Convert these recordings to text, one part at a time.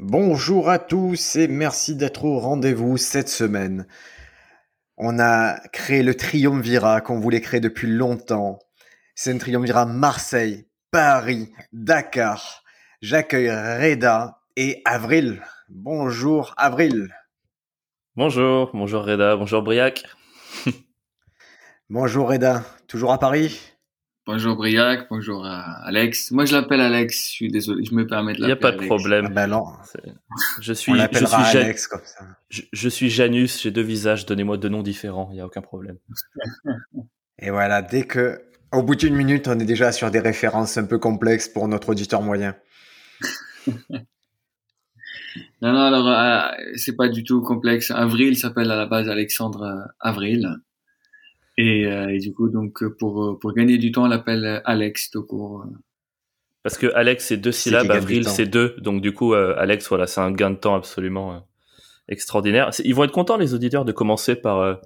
Bonjour à tous et merci d'être au rendez-vous cette semaine. On a créé le triumvirat qu'on voulait créer depuis longtemps. C'est un triumvirat Marseille, Paris, Dakar. J'accueille Reda et Avril. Bonjour Avril. Bonjour, bonjour Reda, bonjour Briac. bonjour Reda, toujours à Paris? Bonjour Briac, bonjour Alex. Moi je l'appelle Alex, je suis désolé, je me permets de l'appeler. Il n'y a pas de problème. Ah ben non. Je suis, On je suis Alex comme ça. Je, suis Janus, j'ai deux visages, donnez-moi deux noms différents, il n'y a aucun problème. Et voilà, dès que, au bout d'une minute, on est déjà sur des références un peu complexes pour notre auditeur moyen. non, non, alors, euh, c'est pas du tout complexe. Avril s'appelle à la base Alexandre euh, Avril. Et, euh, et, du coup, donc pour euh, pour gagner du temps, on l'appelle Alex tout court. Parce que Alex c'est deux syllabes, Avril c'est deux, donc du coup euh, Alex voilà c'est un gain de temps absolument extraordinaire. Ils vont être contents les auditeurs de commencer par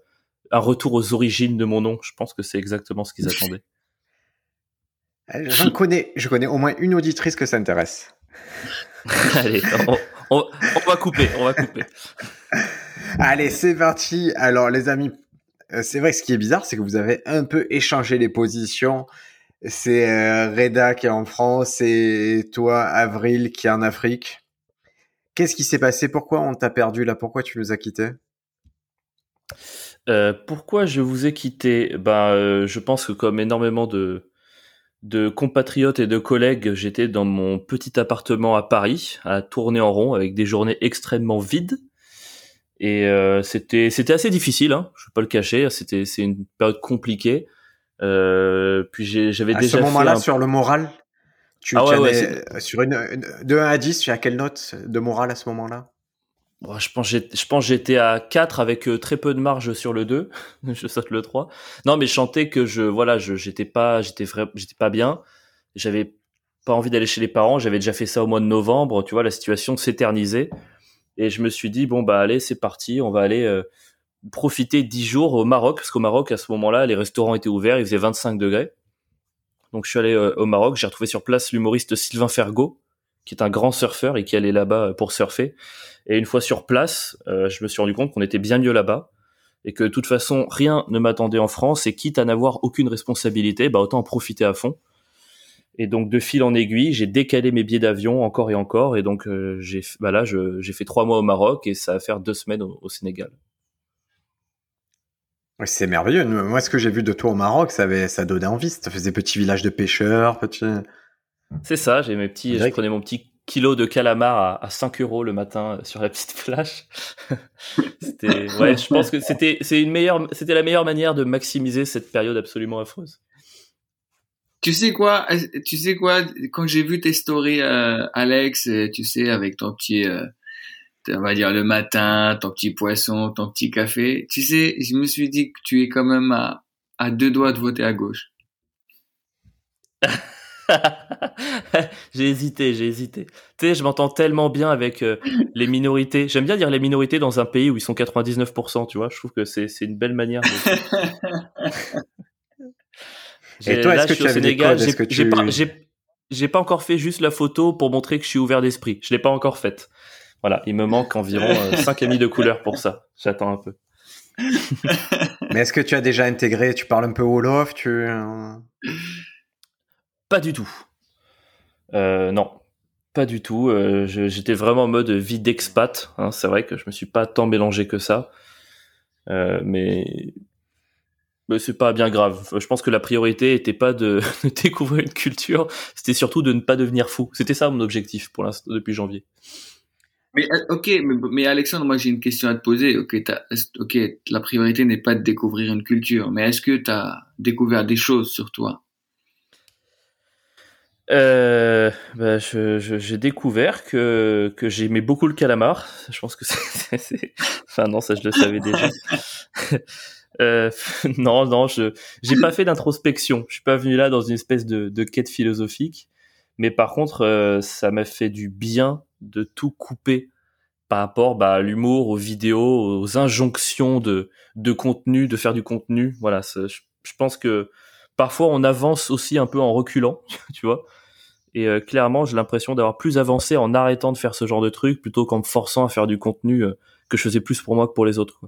un retour aux origines de mon nom. Je pense que c'est exactement ce qu'ils attendaient. Je connais, je connais au moins une auditrice que ça intéresse. Allez, on, on, va couper, on va couper. Allez, c'est parti. Alors les amis, euh, c'est vrai, ce qui est bizarre, c'est que vous avez un peu échangé les positions. C'est euh, Reda qui est en France et toi, Avril, qui est en Afrique. Qu'est-ce qui s'est passé? Pourquoi on t'a perdu là? Pourquoi tu nous as quittés? Euh, Pourquoi je vous ai quitté? Ben, je pense que comme énormément de de compatriotes et de collègues, j'étais dans mon petit appartement à Paris, à tourner en rond avec des journées extrêmement vides. Et euh, c'était c'était assez difficile, hein, je vais pas le cacher. C'était c'est une période compliquée. Euh, puis j'avais déjà. À ce moment-là, sur le moral, tu ah ouais, sur une, de 1 à 10, tu as quelle note de moral à ce moment-là? Je pense je pense j'étais à 4 avec euh, très peu de marge sur le 2. je saute le 3. Non, mais je chantais que je voilà, je j'étais pas j'étais j'étais pas bien. J'avais pas envie d'aller chez les parents, j'avais déjà fait ça au mois de novembre, tu vois, la situation s'éternisait. Et je me suis dit, bon, bah allez, c'est parti, on va aller euh, profiter dix jours au Maroc, parce qu'au Maroc, à ce moment-là, les restaurants étaient ouverts, il faisait 25 degrés. Donc je suis allé euh, au Maroc, j'ai retrouvé sur place l'humoriste Sylvain Fergo, qui est un grand surfeur et qui allait là-bas euh, pour surfer. Et une fois sur place, je me suis rendu compte qu'on était bien mieux là-bas et que de toute façon, rien ne m'attendait en France et quitte à n'avoir aucune responsabilité, bah autant en profiter à fond. Et donc de fil en aiguille, j'ai décalé mes billets d'avion encore et encore. Et donc euh, j'ai, bah là, j'ai fait trois mois au Maroc et ça va faire deux semaines au, Sénégal. C'est merveilleux. Moi, ce que j'ai vu de toi au Maroc, ça avait, ça donnait envie. Ça faisait petit village de pêcheurs, petit. C'est ça. J'ai mes petits, je prenais mon petit kilo de calamar à, à 5 euros le matin euh, sur la petite flash. c'était, ouais, je pense que c'était, c'est une meilleure, c'était la meilleure manière de maximiser cette période absolument affreuse. Tu sais quoi, tu sais quoi, quand j'ai vu tes stories, euh, Alex, euh, tu sais, avec ton petit, euh, on va dire le matin, ton petit poisson, ton petit café, tu sais, je me suis dit que tu es quand même à, à deux doigts de voter à gauche. j'ai hésité, j'ai hésité. Tu sais, je m'entends tellement bien avec les minorités. J'aime bien dire les minorités dans un pays où ils sont 99%, tu vois. Je trouve que c'est une belle manière de... Et toi, est-ce que tu au Sénégal, j'ai pas, j'ai pas encore fait juste la photo pour montrer que je suis ouvert d'esprit. Je l'ai pas encore faite. Voilà, il me manque environ 5 euh, amis de couleur pour ça. J'attends un peu. Mais est-ce que tu as déjà intégré, tu parles un peu Wolof, tu euh? Pas du tout. Euh, non, pas du tout. Euh, J'étais vraiment en mode vie d'expat. Hein. C'est vrai que je me suis pas tant mélangé que ça. Euh, mais mais c'est pas bien grave. Je pense que la priorité était pas de, découvrir une culture, c'était surtout de ne pas devenir fou. C'était ça mon objectif pour l'instant depuis janvier. Mais euh, ok, mais, Alexandre, moi j'ai une question à te poser. Ok, ok, la priorité n'est pas de découvrir une culture, mais est-ce que tu as découvert des choses sur toi? Euh, bah, j'ai découvert que, que j'aimais beaucoup le calamar. Je pense que c'est, enfin non, ça je le savais déjà. euh, non, non, je j'ai pas fait d'introspection. Je suis pas venu là dans une espèce de, de quête philosophique. Mais par contre, euh, ça m'a fait du bien de tout couper par rapport bah, à l'humour, aux vidéos, aux injonctions de, de contenu, de faire du contenu. Voilà, je, pense que parfois on avance aussi un peu en reculant, tu vois. Et euh, clairement, j'ai l'impression d'avoir plus avancé en arrêtant de faire ce genre de truc plutôt qu'en me forçant à faire du contenu euh, que je faisais plus pour moi que pour les autres.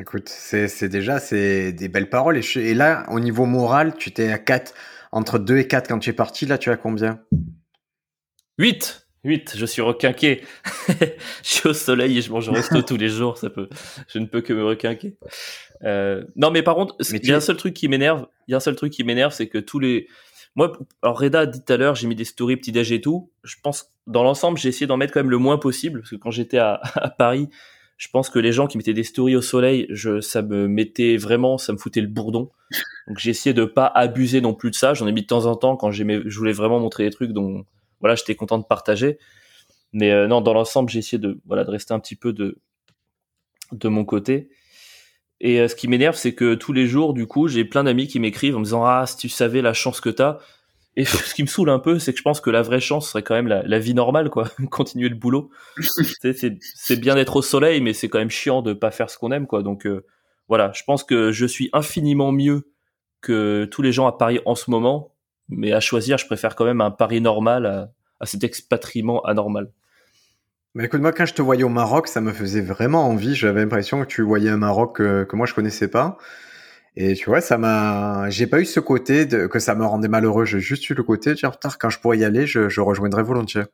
Écoute, c'est déjà c'est des belles paroles. Et, et, là, au niveau moral, tu t'es à 4, entre 2 et 4 quand tu es parti. Là, tu as combien? 8 8, je suis requinqué. je suis au soleil et je mange resto tous les jours, ça peut, je ne peux que me requinquer. Euh, non, mais par contre, il y a un seul truc qui m'énerve, il y a un seul truc qui m'énerve, c'est que tous les, moi, alors Reda a dit tout à l'heure, j'ai mis des stories petit déj et tout. Je pense, dans l'ensemble, j'ai essayé d'en mettre quand même le moins possible, parce que quand j'étais à, à, Paris, je pense que les gens qui mettaient des stories au soleil, ça me mettait vraiment, ça me foutait le bourdon. Donc essayé de pas abuser non plus de ça. J'en ai mis de temps en temps quand j'aimais, je voulais vraiment montrer des trucs dont, voilà, j'étais content de partager. Mais euh, non, dans l'ensemble, j'ai essayé de voilà de rester un petit peu de de mon côté. Et euh, ce qui m'énerve, c'est que tous les jours, du coup, j'ai plein d'amis qui m'écrivent en me disant ah si tu savais la chance que t'as. Et ce qui me saoule un peu, c'est que je pense que la vraie chance serait quand même la, vie normale, quoi, continuer le boulot. c'est bien d'être au soleil, mais c'est quand même chiant de pas faire ce qu'on aime, quoi. Donc euh, voilà, je pense que je suis infiniment mieux que tous les gens à Paris en ce moment mais à choisir, je préfère quand même un pari normal à, cet expatriement anormal. Mais écoute, moi, quand je te voyais au Maroc, ça me faisait vraiment envie. J'avais l'impression que tu voyais un Maroc que, que, moi je connaissais pas. Et tu vois, ça m'a, j'ai pas eu ce côté que ça me rendait malheureux. J'ai juste eu le côté de dire, tard, quand je pourrais y aller, je, je rejoindrais volontiers.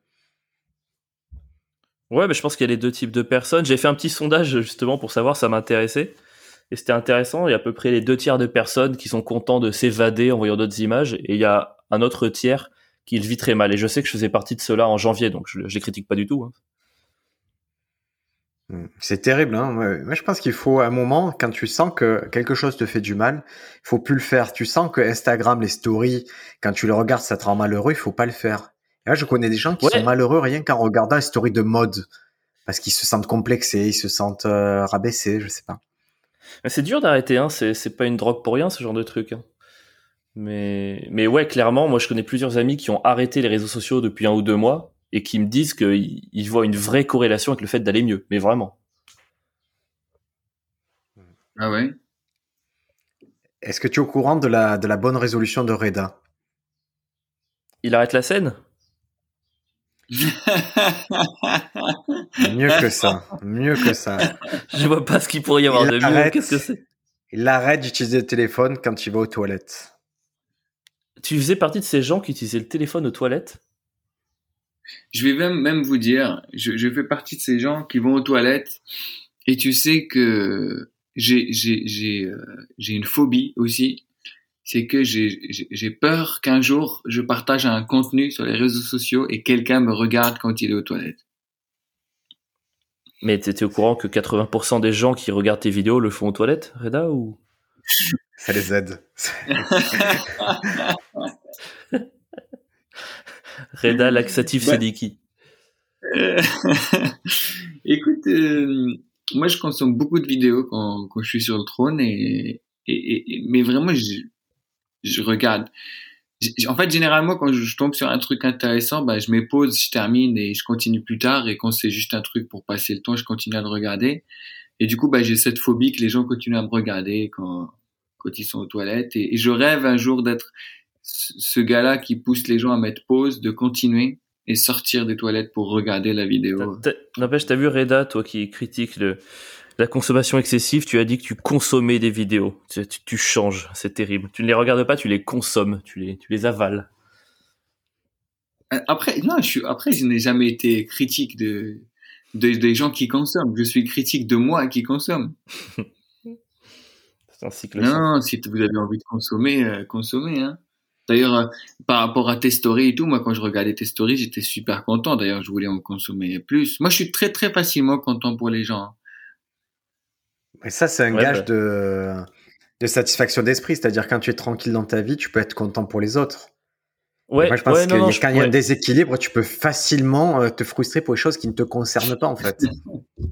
Ouais, mais je pense qu'il y a les deux types de personnes. J'ai fait un petit sondage justement pour savoir, ça m'intéressait. Et c'était intéressant. Il y a à peu près les deux tiers de personnes qui sont contents de s'évader en voyant d'autres images. Et il y a un autre tiers qui le vit très mal. Et je sais que je faisais partie de cela en janvier, donc je, je les critique pas du tout. Hein. Hmm. C'est terrible. Hein Moi, je pense qu'il faut un moment, quand tu sens que quelque chose te fait du mal, il faut plus le faire. Tu sens que Instagram, les stories, quand tu le regardes, ça te rend malheureux, il faut pas le faire. Et là, je connais des gens qui sont malheureux rien qu'en regardant les stories de mode, parce qu'ils se sentent complexés, ils se sentent euh, rabaissés, je sais pas. C'est dur d'arrêter, hein. C'est pas une drogue pour rien, ce genre de truc. Hein. Mais, mais ouais, clairement, moi, je connais plusieurs amis qui ont arrêté les réseaux sociaux depuis un ou deux mois et qui me disent qu'ils voient une vraie corrélation avec le fait d'aller mieux. Mais vraiment. Ah ouais? Est-ce que tu es au courant de la, de la bonne résolution de Reda? Il arrête la scène? Mieux que ça, mieux que ça. Je vois pas ce qu'il pourrait y avoir de mieux. Qu'est-ce que c'est? Il arrête d'utiliser le téléphone quand il va aux toilettes. Tu faisais partie de ces gens qui utilisaient le téléphone aux toilettes? Je vais même, même vous dire, je, je, fais partie de ces gens qui vont aux toilettes et tu sais que j'ai j'ai euh, j'ai une phobie aussi c'est que j'ai peur qu'un jour je partage un contenu sur les réseaux sociaux et quelqu'un me regarde quand il est aux toilettes. Mais tu étais au courant que 80% des gens qui regardent tes vidéos le font aux toilettes, Reda ou? Ça les aide. Reda laxatif bah, qui Écoute, euh, moi je consomme beaucoup de vidéos quand, quand je suis sur le trône et, et, et mais vraiment je, je regarde. En fait, généralement, quand je tombe sur un truc intéressant, bah, je me pose, je termine et je continue plus tard. Et quand c'est juste un truc pour passer le temps, je continue à le regarder. Et du coup, bah, j'ai cette phobie que les gens continuent à me regarder quand, quand ils sont aux toilettes. Et, je rêve un jour d'être ce gars-là qui pousse les gens à mettre pause, de continuer et sortir des toilettes pour regarder la vidéo. N'empêche, t'as vu Reda, toi qui critique le, la consommation excessive, tu as dit que tu consommais des vidéos. Tu, tu, changes, c'est terrible. Tu ne les regardes pas, tu les consommes, tu les, tu les avales. Euh, après, non, je suis, après, je n'ai jamais été critique de, de, des gens qui consomment. Je suis critique de moi qui consomme. c'est un cycle. Non, si vous avez envie de consommer, euh, consommez. Hein. D'ailleurs, euh, par rapport à tes stories et tout, moi, quand je regardais tes stories, j'étais super content. D'ailleurs, je voulais en consommer plus. Moi, je suis très, très facilement content pour les gens. Hein. Et ça, c'est un gage bah. de, de satisfaction d'esprit, c'est-à-dire quand tu es tranquille dans ta vie, tu peux être content pour les autres. Ouais, Moi, je pense ouais, que non, non, quand il y a un déséquilibre, tu peux facilement euh, te frustrer pour les choses qui ne te concernent pas, en fait.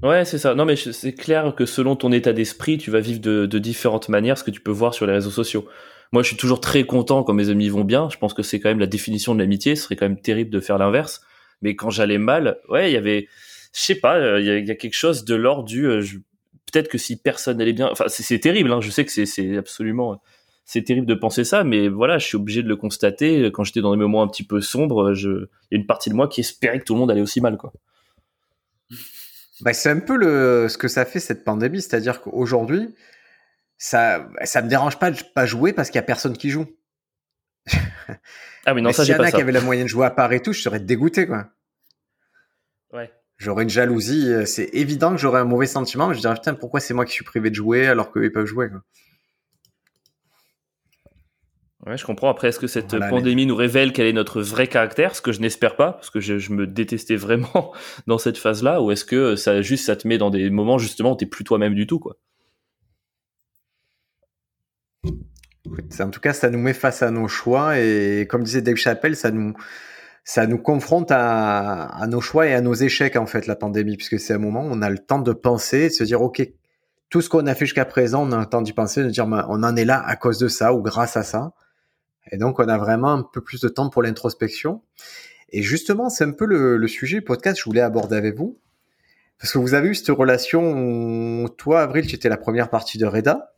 Ouais, c'est ça. Non, mais c'est clair que selon ton état d'esprit, tu vas vivre de, de différentes manières, ce que tu peux voir sur les réseaux sociaux. Moi, je suis toujours très content quand mes amis vont bien. Je pense que c'est quand même la définition de l'amitié. Ce serait quand même terrible de faire l'inverse. Mais quand j'allais mal, ouais, il y avait, je sais pas, euh, il y, a, quelque chose de l'ordre du, euh, peut-être que si personne n'allait bien, enfin, c'est terrible. Hein, je sais que c'est- c'est absolument, c'est terrible de penser ça, mais voilà, je suis obligé de le constater. Quand j'étais dans des moments un petit peu sombres, je, il y a une partie de moi qui espérait que tout le monde allait aussi mal, quoi. Bah, c'est un peu le, ce que ça fait cette pandémie, c'est-à-dire qu'aujourd'hui, ça, ça me dérange pas de pas jouer parce qu'il y a personne qui joue. Ah oui, non, Mais ça s'il y j'ai en pas a qui avaient la moyenne de jouer à part et tout, je serais dégoûté, quoi. Ouais. J'aurais une jalousie. euh, C'est évident que j'aurais un mauvais sentiment. Je dirais, putain, pourquoi c'est moi qui suis privé de jouer alors qu'eux, ils peuvent jouer, quoi. Ouais, je comprends. Après, est-ce que cette Voilà, pandémie nous révèle quel est notre vrai caractère? Ce que je n'espère pas, parce que je, je me détestais vraiment dans cette phase-là. Ou est-ce que ça juste ça te met dans des moments justement où t'es plus toi-même du tout, quoi Écoute, En tout cas, ça nous met face à nos choix et comme disait Dave Chappelle, ça nous, ça nous confronte à, nos choix et à nos échecs en fait la pandémie, puisque c'est un moment où on a le temps de penser, de se dire ok, tout ce qu'on a fait jusqu'à présent, on a le temps d'y penser, de dire ben, on en est là à cause de ça ou grâce à ça. Et donc on a vraiment un peu plus de temps pour l'introspection. Et justement, c'est un peu le, le sujet du podcast que je voulais aborder avec vous. Parce que vous avez eu cette relation, où toi, Avril, tu étais la première partie de Reda.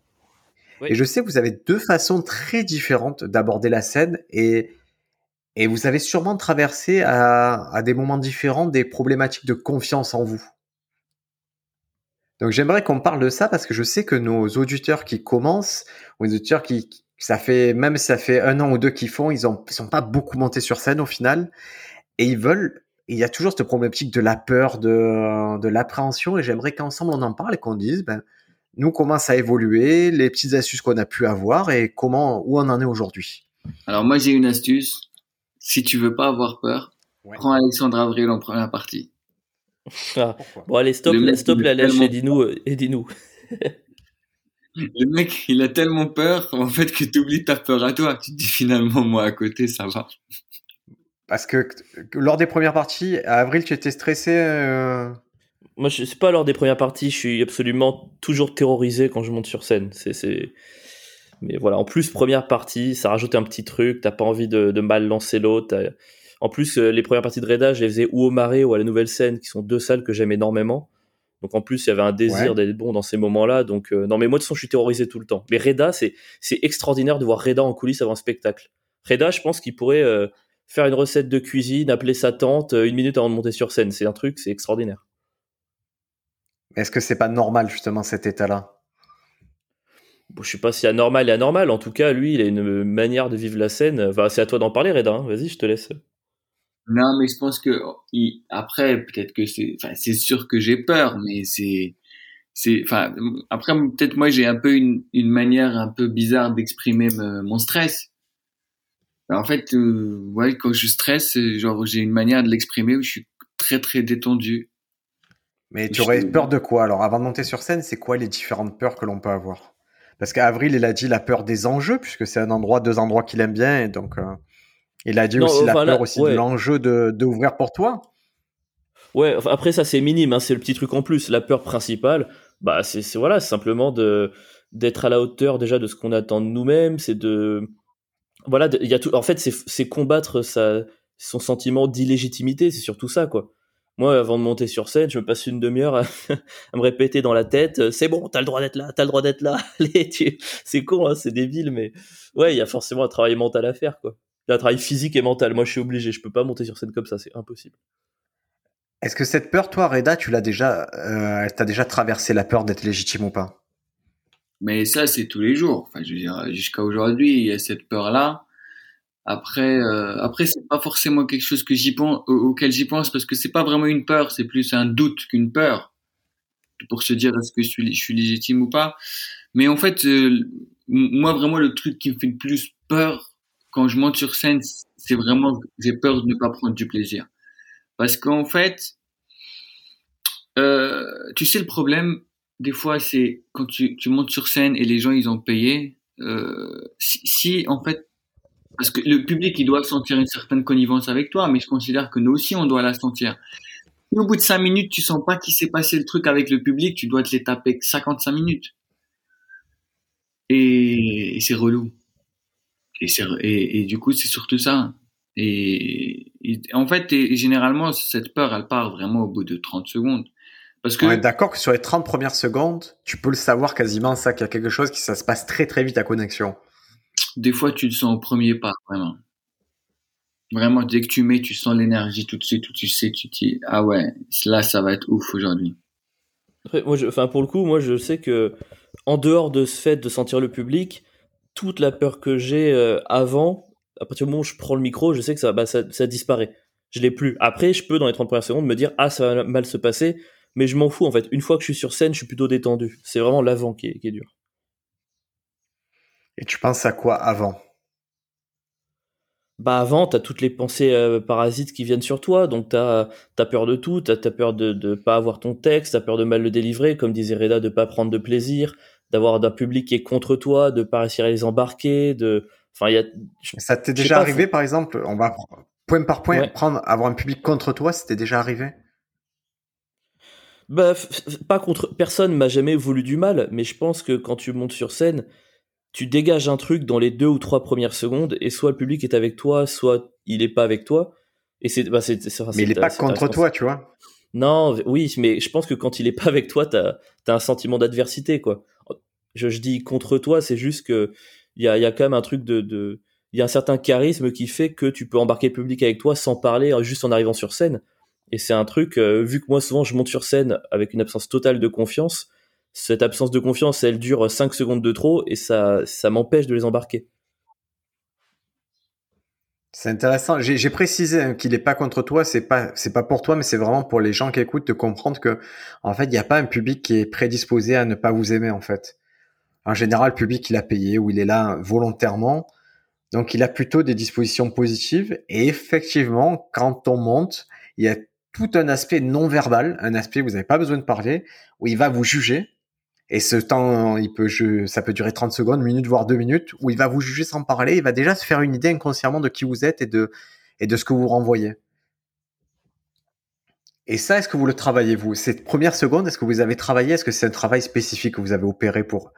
Et je sais que vous avez deux façons très différentes d'aborder la scène et, et vous avez sûrement traversé à, des moments différents des problématiques de confiance en vous. Donc j'aimerais qu'on parle de ça parce que je sais que nos auditeurs qui commencent, ou les auditeurs qui, ça fait, même ça fait un an ou deux qu'ils font, ils ont, ils sont pas beaucoup montés sur scène au final. Et ils veulent, il y a toujours cette problématique de la peur, de, de l'appréhension et j'aimerais qu'ensemble on en parle et qu'on dise, ben, nous comment ça a évolué, les petites astuces qu'on a pu avoir et comment, où on en est aujourd'hui. Alors moi j'ai une astuce. Si tu veux pas avoir peur, Ouais. prends Alexandre Avril en première partie. Ah. Bon, allez, stop, Le mec, stop il la lèche et dis-nous, euh, et dis-nous. Le mec, il a tellement peur en fait que tu oublies ta peur à toi. Tu te dis finalement moi à côté ça va. Parce que, que lors des premières parties, à avril, tu étais stressé. euh, Moi, je sais pas lors des premières parties, je suis absolument toujours terrorisé quand je monte sur scène. C'est. Mais voilà, en plus, première partie, ça rajoute un petit truc, t'as pas envie de, de mal lancer l'autre. En plus, euh, les premières parties de Reda, je les faisais ou au Marais ou à la Nouvelle Scène, qui sont deux salles que j'aime énormément. Donc en plus, il y avait un désir Ouais. d'être bon dans ces moments-là. Donc euh, non, mais moi de façon, je suis terrorisé tout le temps. Mais Reda, c'est c'est extraordinaire de voir Reda en coulisses avant un spectacle. Reda, je pense qu'il pourrait euh, faire une recette de cuisine, appeler sa tante euh, une minute avant de monter sur scène. C'est un truc, c'est extraordinaire. Est-ce que c'est pas normal, justement, cet état-là? Bon, je sais pas si anormal et anormal. En tout cas, lui, il a une manière de vivre la scène. Enfin, c'est à toi d'en parler, Reda. hein. Vas-y, je te laisse. Non, mais je pense que il- après, peut-être que c'est, enfin, c'est sûr que j'ai peur, mais c'est, c'est, enfin, après, peut-être moi j'ai un peu une, une manière un peu bizarre d'exprimer me- mon stress. En fait, euh, ouais, quand je stresse, genre j'ai une manière de l'exprimer où je suis très très détendu. Mais tu aurais peur de quoi Alors, avant de monter sur scène, c'est quoi les différentes peurs que l'on peut avoir? Parce qu'Avril, il a dit la peur des enjeux, puisque c'est un endroit, deux endroits qu'il aime bien, et donc euh, il a dit Non, aussi la là, peur aussi ouais. de l'enjeu de, de ouvrir pour toi. Ouais, enfin, après ça c'est minime, hein, c'est le petit truc en plus. La peur principale, bah c'est voilà, simplement de d'être à la hauteur déjà de ce qu'on attend de nous-mêmes, c'est de voilà, il y a tout. En fait, c'est c'est combattre sa son sentiment d'illégitimité, c'est surtout ça quoi. Moi, avant de monter sur scène, je me passe une demi-heure à, à me répéter dans la tête, euh, c'est bon, t'as le droit d'être là, t'as le droit d'être là. Allez, tu- c'est con, hein, c'est débile, mais ouais, il y a forcément un travail mental à faire quoi. Il y a un travail physique et mental. Moi, je suis obligé, je peux pas monter sur scène comme ça, c'est impossible. Est-ce que cette peur, toi, Reda, tu l'as déjà, euh, t'as déjà traversé la peur d'être légitime ou pas? Mais ça, c'est tous les jours. Enfin, je veux dire, jusqu'à aujourd'hui, il y a cette peur-là. Après, euh, après, c'est pas forcément quelque chose que j'y pense, au- auquel j'y pense, parce que c'est pas vraiment une peur, c'est plus un doute qu'une peur, pour se dire est-ce que je suis, je suis légitime ou pas. Mais en fait, euh, moi vraiment le truc qui me fait le plus peur quand je monte sur scène, c'est vraiment j'ai peur de ne pas prendre du plaisir, parce qu'en fait, euh, tu sais le problème, des fois, c'est quand tu, tu montes sur scène et les gens, ils ont payé. Euh, si, si, en fait, parce que le public, il doit sentir une certaine connivence avec toi, mais je considère que nous aussi, on doit la sentir. Au bout de 5 minutes, tu sens pas qu'il s'est passé le truc avec le public, tu dois te les taper 55 minutes. Et, c'est relou. Et, du coup, c'est surtout ça. Et, en fait, généralement, cette peur, elle part vraiment au bout de 30 secondes. Parce que On est d'accord que sur les 30 premières secondes, tu peux le savoir quasiment, ça, qu'il y a quelque chose qui ça se passe très très vite à connexion. Des fois, tu le sens au premier pas, vraiment. Vraiment, dès que tu mets, tu sens l'énergie tout de suite, tu sais, tu te dis, ah ouais, là, ça va être ouf aujourd'hui. Enfin, pour le coup, moi, je sais que, en dehors de ce fait de sentir le public, toute la peur que j'ai euh, avant, à partir du moment où je prends le micro, je sais que ça, bah, disparaît. Je l'ai plus. Après, je peux, dans les 30 premières secondes, me dire, ah, ça va mal se passer, mais je m'en fous, en fait. Une fois que je suis sur scène, je suis plutôt détendu. C'est vraiment l'avant qui est dur. Et tu penses à quoi avant? Bah avant, t'as toutes les pensées euh, parasites qui viennent sur toi, donc t'as as peur de tout, t'as as peur de de pas avoir ton texte, t'as peur de mal le délivrer, comme disait Reda, de pas prendre de plaisir, d'avoir un public qui est contre toi, de pas réussir à les embarquer, de, enfin il y a, je- Ça t'est déjà pas, arrivé, par exemple On va point par point Ouais. prendre avoir un public contre toi. C'était déjà arrivé? Bah pas contre personne m'a jamais voulu du mal, mais je pense que quand tu montes sur scène, tu dégages un truc dans les deux ou trois premières secondes, et soit le public est avec toi, soit il est pas avec toi, et c'est bah c'est c'est- Mais il est pas contre toi, tu vois. Non, oui, mais je pense que quand il est pas avec toi, t'as as un sentiment d'adversité, quoi. Je, je dis contre toi, c'est juste que il y a, y a quand même un truc de, de, il y a un certain charisme qui fait que tu peux embarquer le public avec toi sans parler, euh, juste en arrivant sur scène. Et c'est un truc, euh, vu que moi souvent je monte sur scène avec une absence totale de confiance, cette absence de confiance, elle dure 5 secondes de trop et ça, ça m'empêche de les embarquer. C'est intéressant. J'ai précisé hein, qu'il est pas contre toi. C'est pas c'est pas pour toi, mais c'est vraiment pour les gens qui écoutent de comprendre que en fait il n'y a pas un public qui est prédisposé à ne pas vous aimer en fait. En général, le public il a payé ou il est là volontairement, donc il a plutôt des dispositions positives. Et effectivement, quand on monte, il y a tout un aspect non verbal, un aspect où vous n'avez pas besoin de parler, où il va vous juger. Et ce temps, ça peut durer 30 secondes, une minute, voire deux minutes, où il va vous juger sans parler. Il va déjà se faire une idée inconsciemment de qui vous êtes et de, ce que vous renvoyez. Et ça, est-ce que vous le travaillez, vous? Cette première seconde, est-ce que vous avez travaillé? Est-ce que c'est un travail spécifique que vous avez opéré pour,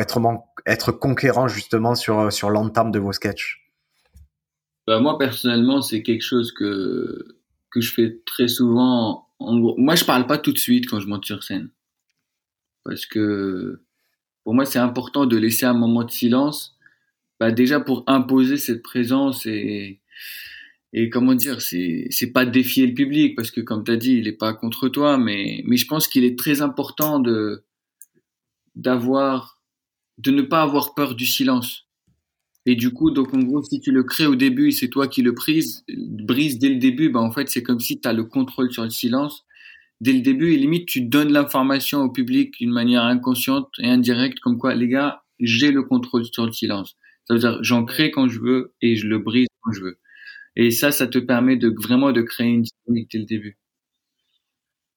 être, conquérant justement sur, l'entame de vos sketchs? Bah, moi, personnellement, c'est quelque chose que, je fais très souvent. Moi, je parle pas tout de suite quand je monte sur scène. Parce que pour moi, c'est important de laisser un moment de silence. Bah, déjà pour imposer cette présence et, et comment dire, c'est, c'est pas défier le public parce que comme tu as dit, il est pas contre toi, mais, mais je pense qu'il est très important de, d'avoir, de ne pas avoir peur du silence. Et du coup, donc en gros, si tu le crées au début c'est toi qui le brise, brise dès le début, bah en fait, c'est comme si tu as le contrôle sur le silence dès le début et limite tu donnes l'information au public d'une manière inconsciente et indirecte comme quoi les gars, j'ai le contrôle sur le silence. Ça veut dire j'en crée quand je veux et je le brise quand je veux. Et ça, ça te permet de vraiment de créer une dynamique dès le début.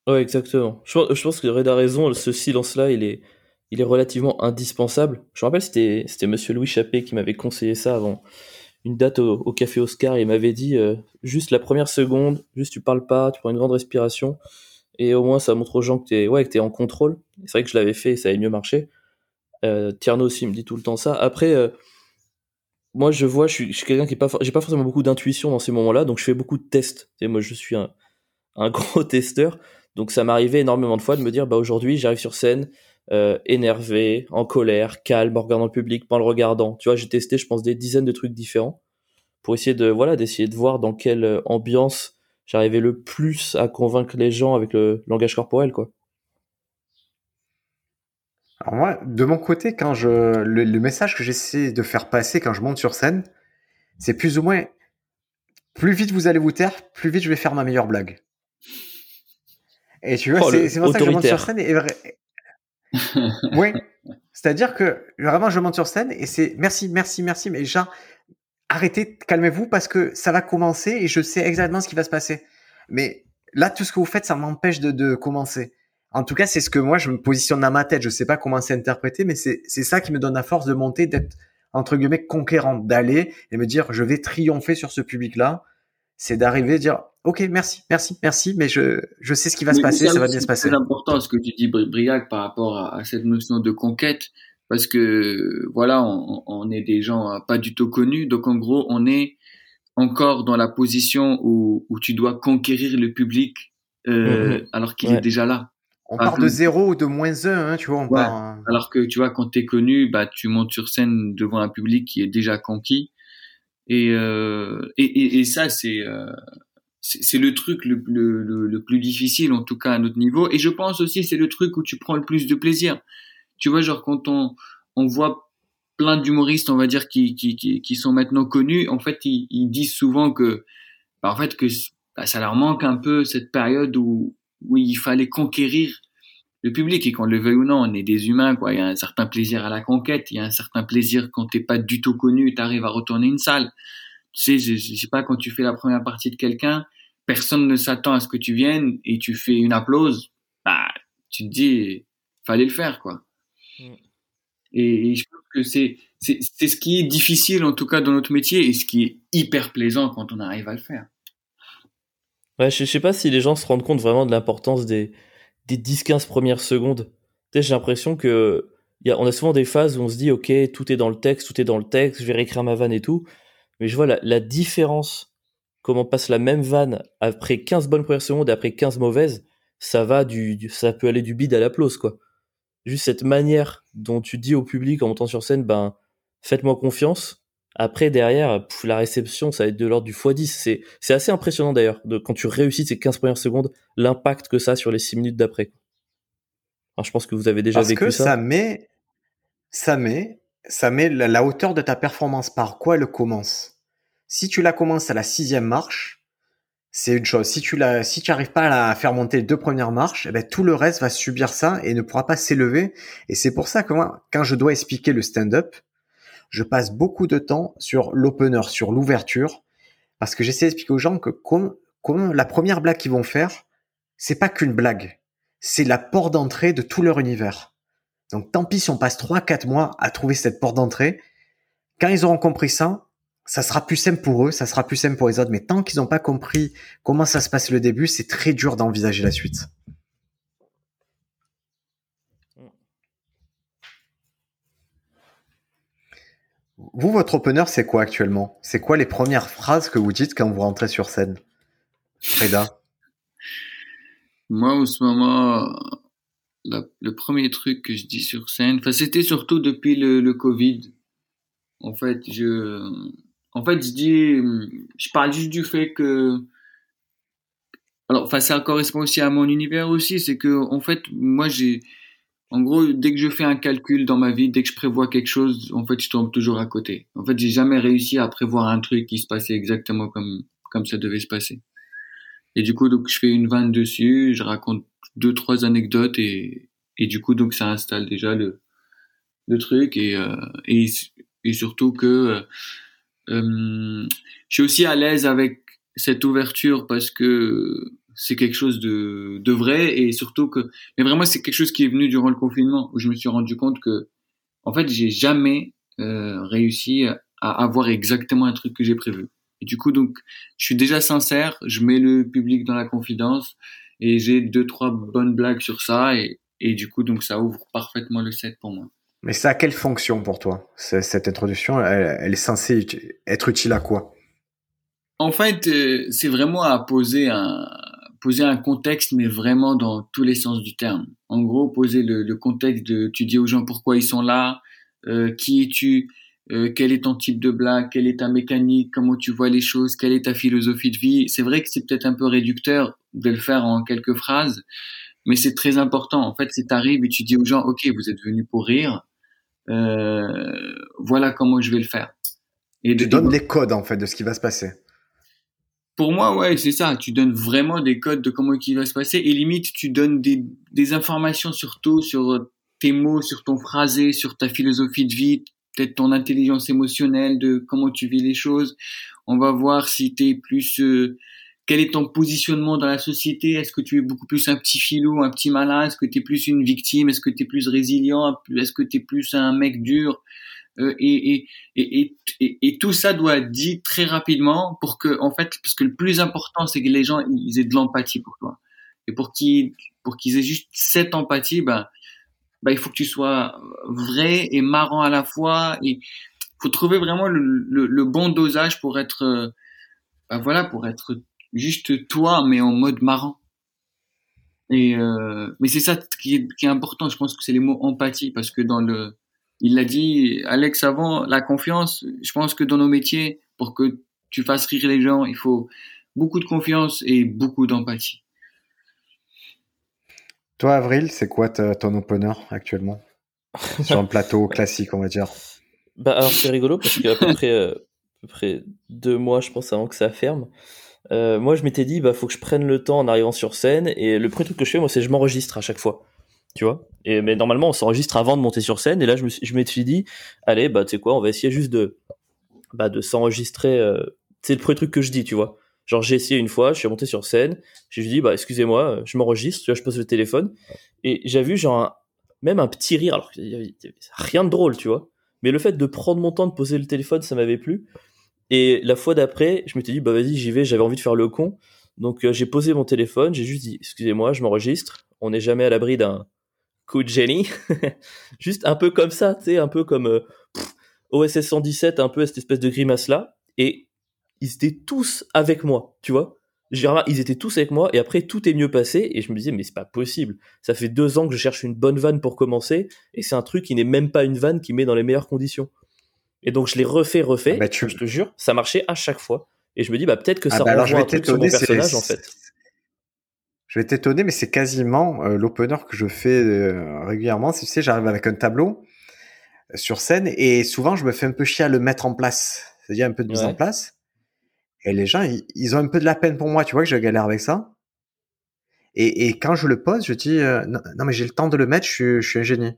Ouais, exactement. Je, pense- je pense que Red a raison, ce silence-là, il est, il est relativement indispensable. Je me rappelle, c'était, c'était monsieur Louis Chappé qui m'avait conseillé ça avant une date au, au café Oscar. Il m'avait dit, euh, juste la première seconde, juste tu parles pas, tu prends une grande respiration, et au moins ça montre aux gens que t'es, ouais, que en contrôle. C'est vrai que je l'avais fait et ça avait mieux marché. Euh, Tierno aussi me dit tout le temps ça. Après, euh, moi je vois, je suis, quelqu'un qui est pas, pas forcément beaucoup d'intuition dans ces moments-là, donc je fais beaucoup de tests. Et moi je suis un, gros testeur. Donc ça m'arrivait énormément de fois de me dire bah aujourd'hui j'arrive sur scène euh, énervé, en colère, calme, en regardant le public, pas en le regardant. Tu vois, j'ai testé je pense des dizaines de trucs différents pour essayer de voilà d'essayer de voir dans quelle ambiance j'arrivais le plus à convaincre les gens avec le langage corporel quoi. Alors moi, de mon côté, quand je le, le message que j'essaie de faire passer quand je monte sur scène, c'est plus ou moins plus vite vous allez vous taire, plus vite je vais faire ma meilleure blague. Et tu vois, Oh, c'est pour ça que je monte sur scène et oui, c'est-à-dire que vraiment je monte sur scène et c'est merci, merci, merci, mais genre arrêtez, calmez-vous parce que ça va commencer et je sais exactement ce qui va se passer. Mais là, tout ce que vous faites, ça m'empêche de, de commencer. En tout cas, c'est ce que moi je me positionne dans ma tête. Je sais pas comment c'est interprété, mais c'est c'est ça qui me donne la force de monter, d'être entre guillemets conquérant, d'aller et me dire je vais triompher sur ce public-là. C'est d'arriver dire ok merci merci merci, mais je je sais ce qui va se passer, ça va bien se passer. C'est important ce que tu dis Briac par rapport à, à, cette notion de conquête, parce que voilà on, on est des gens pas du tout connus, donc en gros on est encore dans la position où, où tu dois conquérir le public euh, mm-hmm. alors qu'il est déjà là. On part de zéro ou de moins un, hein, tu vois. On part, Alors que tu vois, quand t'es connu, bah tu montes sur scène devant un public qui est déjà conquis. Et euh, et, et, et, ça c'est euh, c'est le truc le, le, le, plus difficile en tout cas à notre niveau. Et je pense aussi c'est le truc où tu prends le plus de plaisir. Tu vois, genre quand on on voit plein d'humoristes, on va dire, qui, qui, qui, qui, sont maintenant connus, en fait, ils, ils disent souvent que, bah, en fait, que bah, ça leur manque un peu cette période où, où il fallait conquérir le public et qu'on le veuille ou non, on est des humains, quoi. Il y a un certain plaisir à la conquête, il y a un certain plaisir quand t'es pas du tout connu, tu arrives à retourner une salle. Tu sais, je, je sais pas, quand tu fais la première partie de quelqu'un, personne ne s'attend à ce que tu viennes et tu fais une applause, bah, tu te dis, fallait le faire, quoi. Mm. Et, je pense que c'est, c'est, c'est ce qui est difficile, en tout cas, dans notre métier et ce qui est hyper plaisant quand on arrive à le faire. Ouais, je, sais pas si les gens se rendent compte vraiment de l'importance des, des 10-15 premières secondes. J'ai l'impression que y a, on a souvent des phases où on se dit, OK, tout est dans le texte, tout est dans le texte, je vais réécrire ma vanne et tout. Mais je vois la, la différence, comment passe la même vanne après 15 bonnes premières secondes et après 15 mauvaises, ça va du, ça peut aller du bide à l'applause, quoi juste cette manière dont tu dis au public en montant sur scène, ben, faites-moi confiance. Après, derrière, la réception, ça va être de l'ordre du x10. C'est, c'est assez impressionnant d'ailleurs, de, quand tu réussis ces 15 premières secondes, l'impact que ça a sur les 6 minutes d'après. Alors, je pense que vous avez déjà vécu que ça. ça met, ça met, ça met la, la, hauteur de ta performance. Par quoi elle commence? Si tu la commences à la sixième marche, c'est une chose. Si tu la, si tu arrives pas à la faire monter les deux premières marches, eh ben, tout le reste va subir ça et ne pourra pas s'élever. Et c'est pour ça que moi, quand je dois expliquer le stand-up, je passe beaucoup de temps sur l'opener, sur l'ouverture, parce que j'essaie d'expliquer aux gens que comme, comme la première blague qu'ils vont faire, c'est pas qu'une blague. C'est la porte d'entrée de tout leur univers. Donc, tant pis si on passe trois, quatre mois à trouver cette porte d'entrée. Quand ils auront compris ça, ça sera plus simple pour eux, ça sera plus simple pour les autres. Mais tant qu'ils n'ont pas compris comment ça se passe le début, c'est très dur d'envisager la suite. Vous, votre opener, c'est quoi actuellement? C'est quoi les premières phrases que vous dites quand vous rentrez sur scène? Freda? Moi, en ce moment, le premier truc que je dis sur scène, c'était surtout depuis le, le Covid. En fait, je, en fait, je dis, je parle juste du fait que, alors, enfin, ça correspond aussi à mon univers aussi, c'est que, en fait, moi, j'ai, en gros, dès que je fais un calcul dans ma vie, dès que je prévois quelque chose, en fait, je tombe toujours à côté. En fait, j'ai jamais réussi à prévoir un truc qui se passait exactement comme, comme ça devait se passer. Et du coup, donc, je fais une vanne dessus, je raconte deux, trois anecdotes et, et du coup, donc, ça installe déjà le, le truc et, euh, et, surtout que, euh, je suis aussi à l'aise avec cette ouverture parce que c'est quelque chose de, de vrai et surtout que, mais vraiment c'est quelque chose qui est venu durant le confinement où je me suis rendu compte que, en fait, j'ai jamais euh, réussi à avoir exactement un truc que j'ai prévu. Et du coup, donc, je suis déjà sincère, je mets le public dans la confidence et j'ai deux trois bonnes blagues sur ça et, et du coup, donc ça ouvre parfaitement le set pour moi. Mais ça a quelle fonction pour toi Cette introduction, elle, est censée être utile à quoi? En fait, euh, c'est vraiment à poser un, poser un contexte, mais vraiment dans tous les sens du terme. En gros, poser le, contexte de, tu dis aux gens pourquoi ils sont là, euh, qui es-tu, euh, quel est ton type de blague, quelle est ta mécanique, comment tu vois les choses, quelle est ta philosophie de vie. C'est vrai que c'est peut-être un peu réducteur de le faire en quelques phrases, mais c'est très important. En fait, c'est t'arrives et tu dis aux gens, ok, vous êtes venus pour rire, voilà comment je vais le faire. Et tu donnes les codes en fait de ce qui va se passer. Pour moi, ouais, c'est ça. Tu donnes vraiment des codes de comment il va se passer et limite tu donnes des, des informations surtout sur tes mots, sur ton phrasé, sur ta philosophie de vie, peut-être ton intelligence émotionnelle, de comment tu vis les choses. On va voir si tu es plus euh, quel est ton positionnement dans la société? Est-ce que tu es beaucoup plus un petit filou, un petit malin? Est-ce que tu es plus une victime? Est-ce que tu es plus résilient? Est-ce que tu es plus un mec dur? Euh, et, tout ça doit être dit très rapidement pour que, en fait, parce que le plus important, c'est que les gens ils aient de l'empathie pour toi. Et pour qu'ils aient juste cette empathie, ben, ben, il faut que tu sois vrai et marrant à la fois. Et faut trouver vraiment le, bon dosage pour être, ben voilà, pour être juste toi, mais en mode marrant. Et euh, mais c'est ça qui est, qui est important. Je pense que c'est les mots empathie parce que dans le il l'a dit, Alex, avant, la confiance, je pense que dans nos métiers, pour que tu fasses rire les gens, il faut beaucoup de confiance et beaucoup d'empathie. Toi, Avril, c'est quoi ton opener actuellement? Sur un plateau classique, on va dire. Bah, alors, c'est rigolo parce qu'à peu près, euh, peu près deux mois, je pense, avant que ça ferme, euh, moi, je m'étais dit, bah, faut que je prenne le temps en arrivant sur scène. Et le premier truc que je fais, moi, c'est je m'enregistre à chaque fois tu vois? Et mais normalement, on s'enregistre avant de monter sur scène. Et là, je me je suis dit, allez, bah tu sais quoi, on va essayer juste de, bah, de s'enregistrer. Euh, c'est le premier truc que je dis, tu vois. Genre j'ai essayé une fois, je suis monté sur scène, j'ai dit bah excusez-moi, je m'enregistre, tu vois, je pose le téléphone et j'ai vu genre même un petit rire, alors rien de drôle, tu vois. Mais le fait de prendre mon temps de poser le téléphone, ça m'avait plu. Et la fois d'après, je m'étais dit bah vas-y j'y vais, j'avais envie de faire le con, donc euh, j'ai posé mon téléphone, j'ai juste dit excusez-moi, je m'enregistre. On n'est jamais à l'abri d'un coup de génie. Juste un peu comme ça, tu sais, un peu comme euh, OSS 117, un peu cette espèce de grimace là. Et ils étaient tous avec moi, tu vois. Ils étaient tous avec moi et après tout est mieux passé et je me disais mais c'est pas possible. Ça fait deux ans que je cherche une bonne vanne pour commencer et c'est un truc qui n'est même pas une vanne qui met dans les meilleures conditions. Et donc je l'ai refait, refait. Ah bah, je te jure, ça marchait à chaque fois. Et je me dis bah peut-être que ah ça ah un truc sur mon personnage en fait je vais t'étonner, mais c'est quasiment euh, l'opener que je fais euh, régulièrement. Tu sais, j'arrive avec un tableau euh, sur scène et souvent je me fais un peu chier à le mettre en place, c'est-à-dire un peu de mise en place. Et les gens, ils, ont un peu de la peine pour moi, tu vois, que je galère avec ça. Et, et quand je le pose, je dis non, mais j'ai le temps de le mettre, je je suis un génie.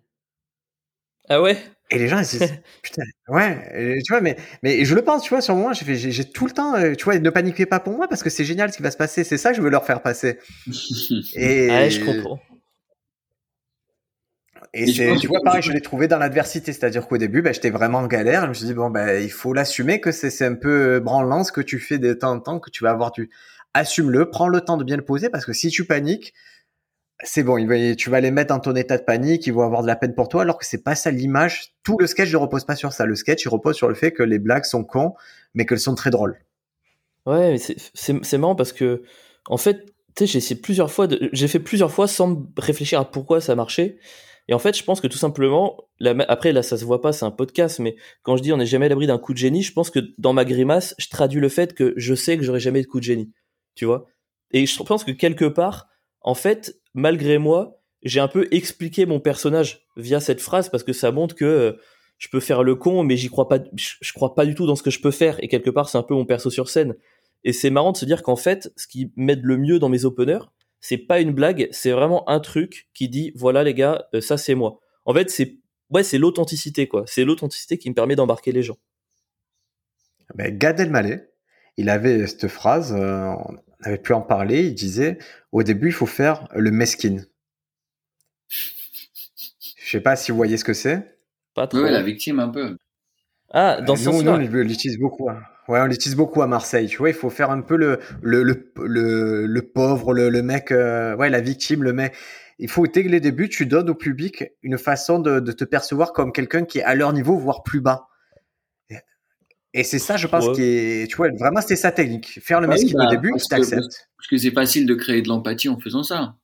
Ah ouais? Et les gens, ils se disent, putain, ouais, tu vois, mais, mais je le pense, tu vois, sur moi, j'ai, j'ai tout le temps, euh, tu vois, ne paniquez pas pour moi parce que c'est génial ce qui va se passer. C'est ça que je veux leur faire passer. Et, ouais, je comprends. Et, c'est, tu vois, pareil, je l'ai trouvé dans l'adversité. C'est-à-dire qu'au début, ben, j'étais vraiment en galère. Je me suis dit, bon, ben, il faut l'assumer que c'est, c'est un peu branlant ce que tu fais de temps en temps, que tu vas avoir du, assume-le, prends le temps de bien le poser parce que si tu paniques, c'est bon, tu vas les mettre dans ton état de panique, ils vont avoir de la peine pour toi, alors que c'est pas ça l'image. Tout le sketch ne repose pas sur ça. Le sketch, il repose sur le fait que les blagues sont cons, mais qu'elles sont très drôles. Ouais, c'est marrant parce que, en fait, tu sais, j'ai plusieurs fois, j'ai fait plusieurs fois sans réfléchir à pourquoi ça marchait. Et en fait, je pense que tout simplement, après là, ça se voit pas, c'est un podcast, mais quand je dis on n'est jamais à l'abri d'un coup de génie, je pense que dans ma grimace, je traduis le fait que je sais que j'aurai jamais de coup de génie, tu vois. Et je pense que quelque part, en fait, malgré moi, j'ai un peu expliqué mon personnage via cette phrase parce que ça montre que euh, je peux faire le con, mais j'y crois pas, je, crois pas du tout dans ce que je peux faire. Et quelque part, c'est un peu mon perso sur scène. Et c'est marrant de se dire qu'en fait, ce qui m'aide le mieux dans mes openers, c'est pas une blague, c'est vraiment un truc qui dit, voilà les gars, euh, ça c'est moi. En fait, c'est ouais, c'est l'authenticité quoi. C'est l'authenticité qui me permet d'embarquer les gens. Ben, Gad Elmaleh, il avait cette phrase, euh, avait pu en parler, il disait au début, il faut faire le mesquin. Je sais pas si vous voyez ce que c'est. Pas trop. Oui, la victime un peu. Ah, dans ce sens-là. Nous, on l'utilise beaucoup. Hein. Ouais, on l'utilise beaucoup à Marseille. Tu vois, il faut faire un peu le le le le, pauvre, le, le mec, euh, ouais, la victime, le mec. Il faut dès les débuts, tu donnes au public une façon de, de te percevoir comme quelqu'un qui est à leur niveau, voire plus bas. Et c'est ça, je pense, qui est, tu vois, vraiment, c'était sa technique. Faire le ah masque au bah, début, tu t'acceptes. Parce que c'est facile de créer de l'empathie en faisant ça.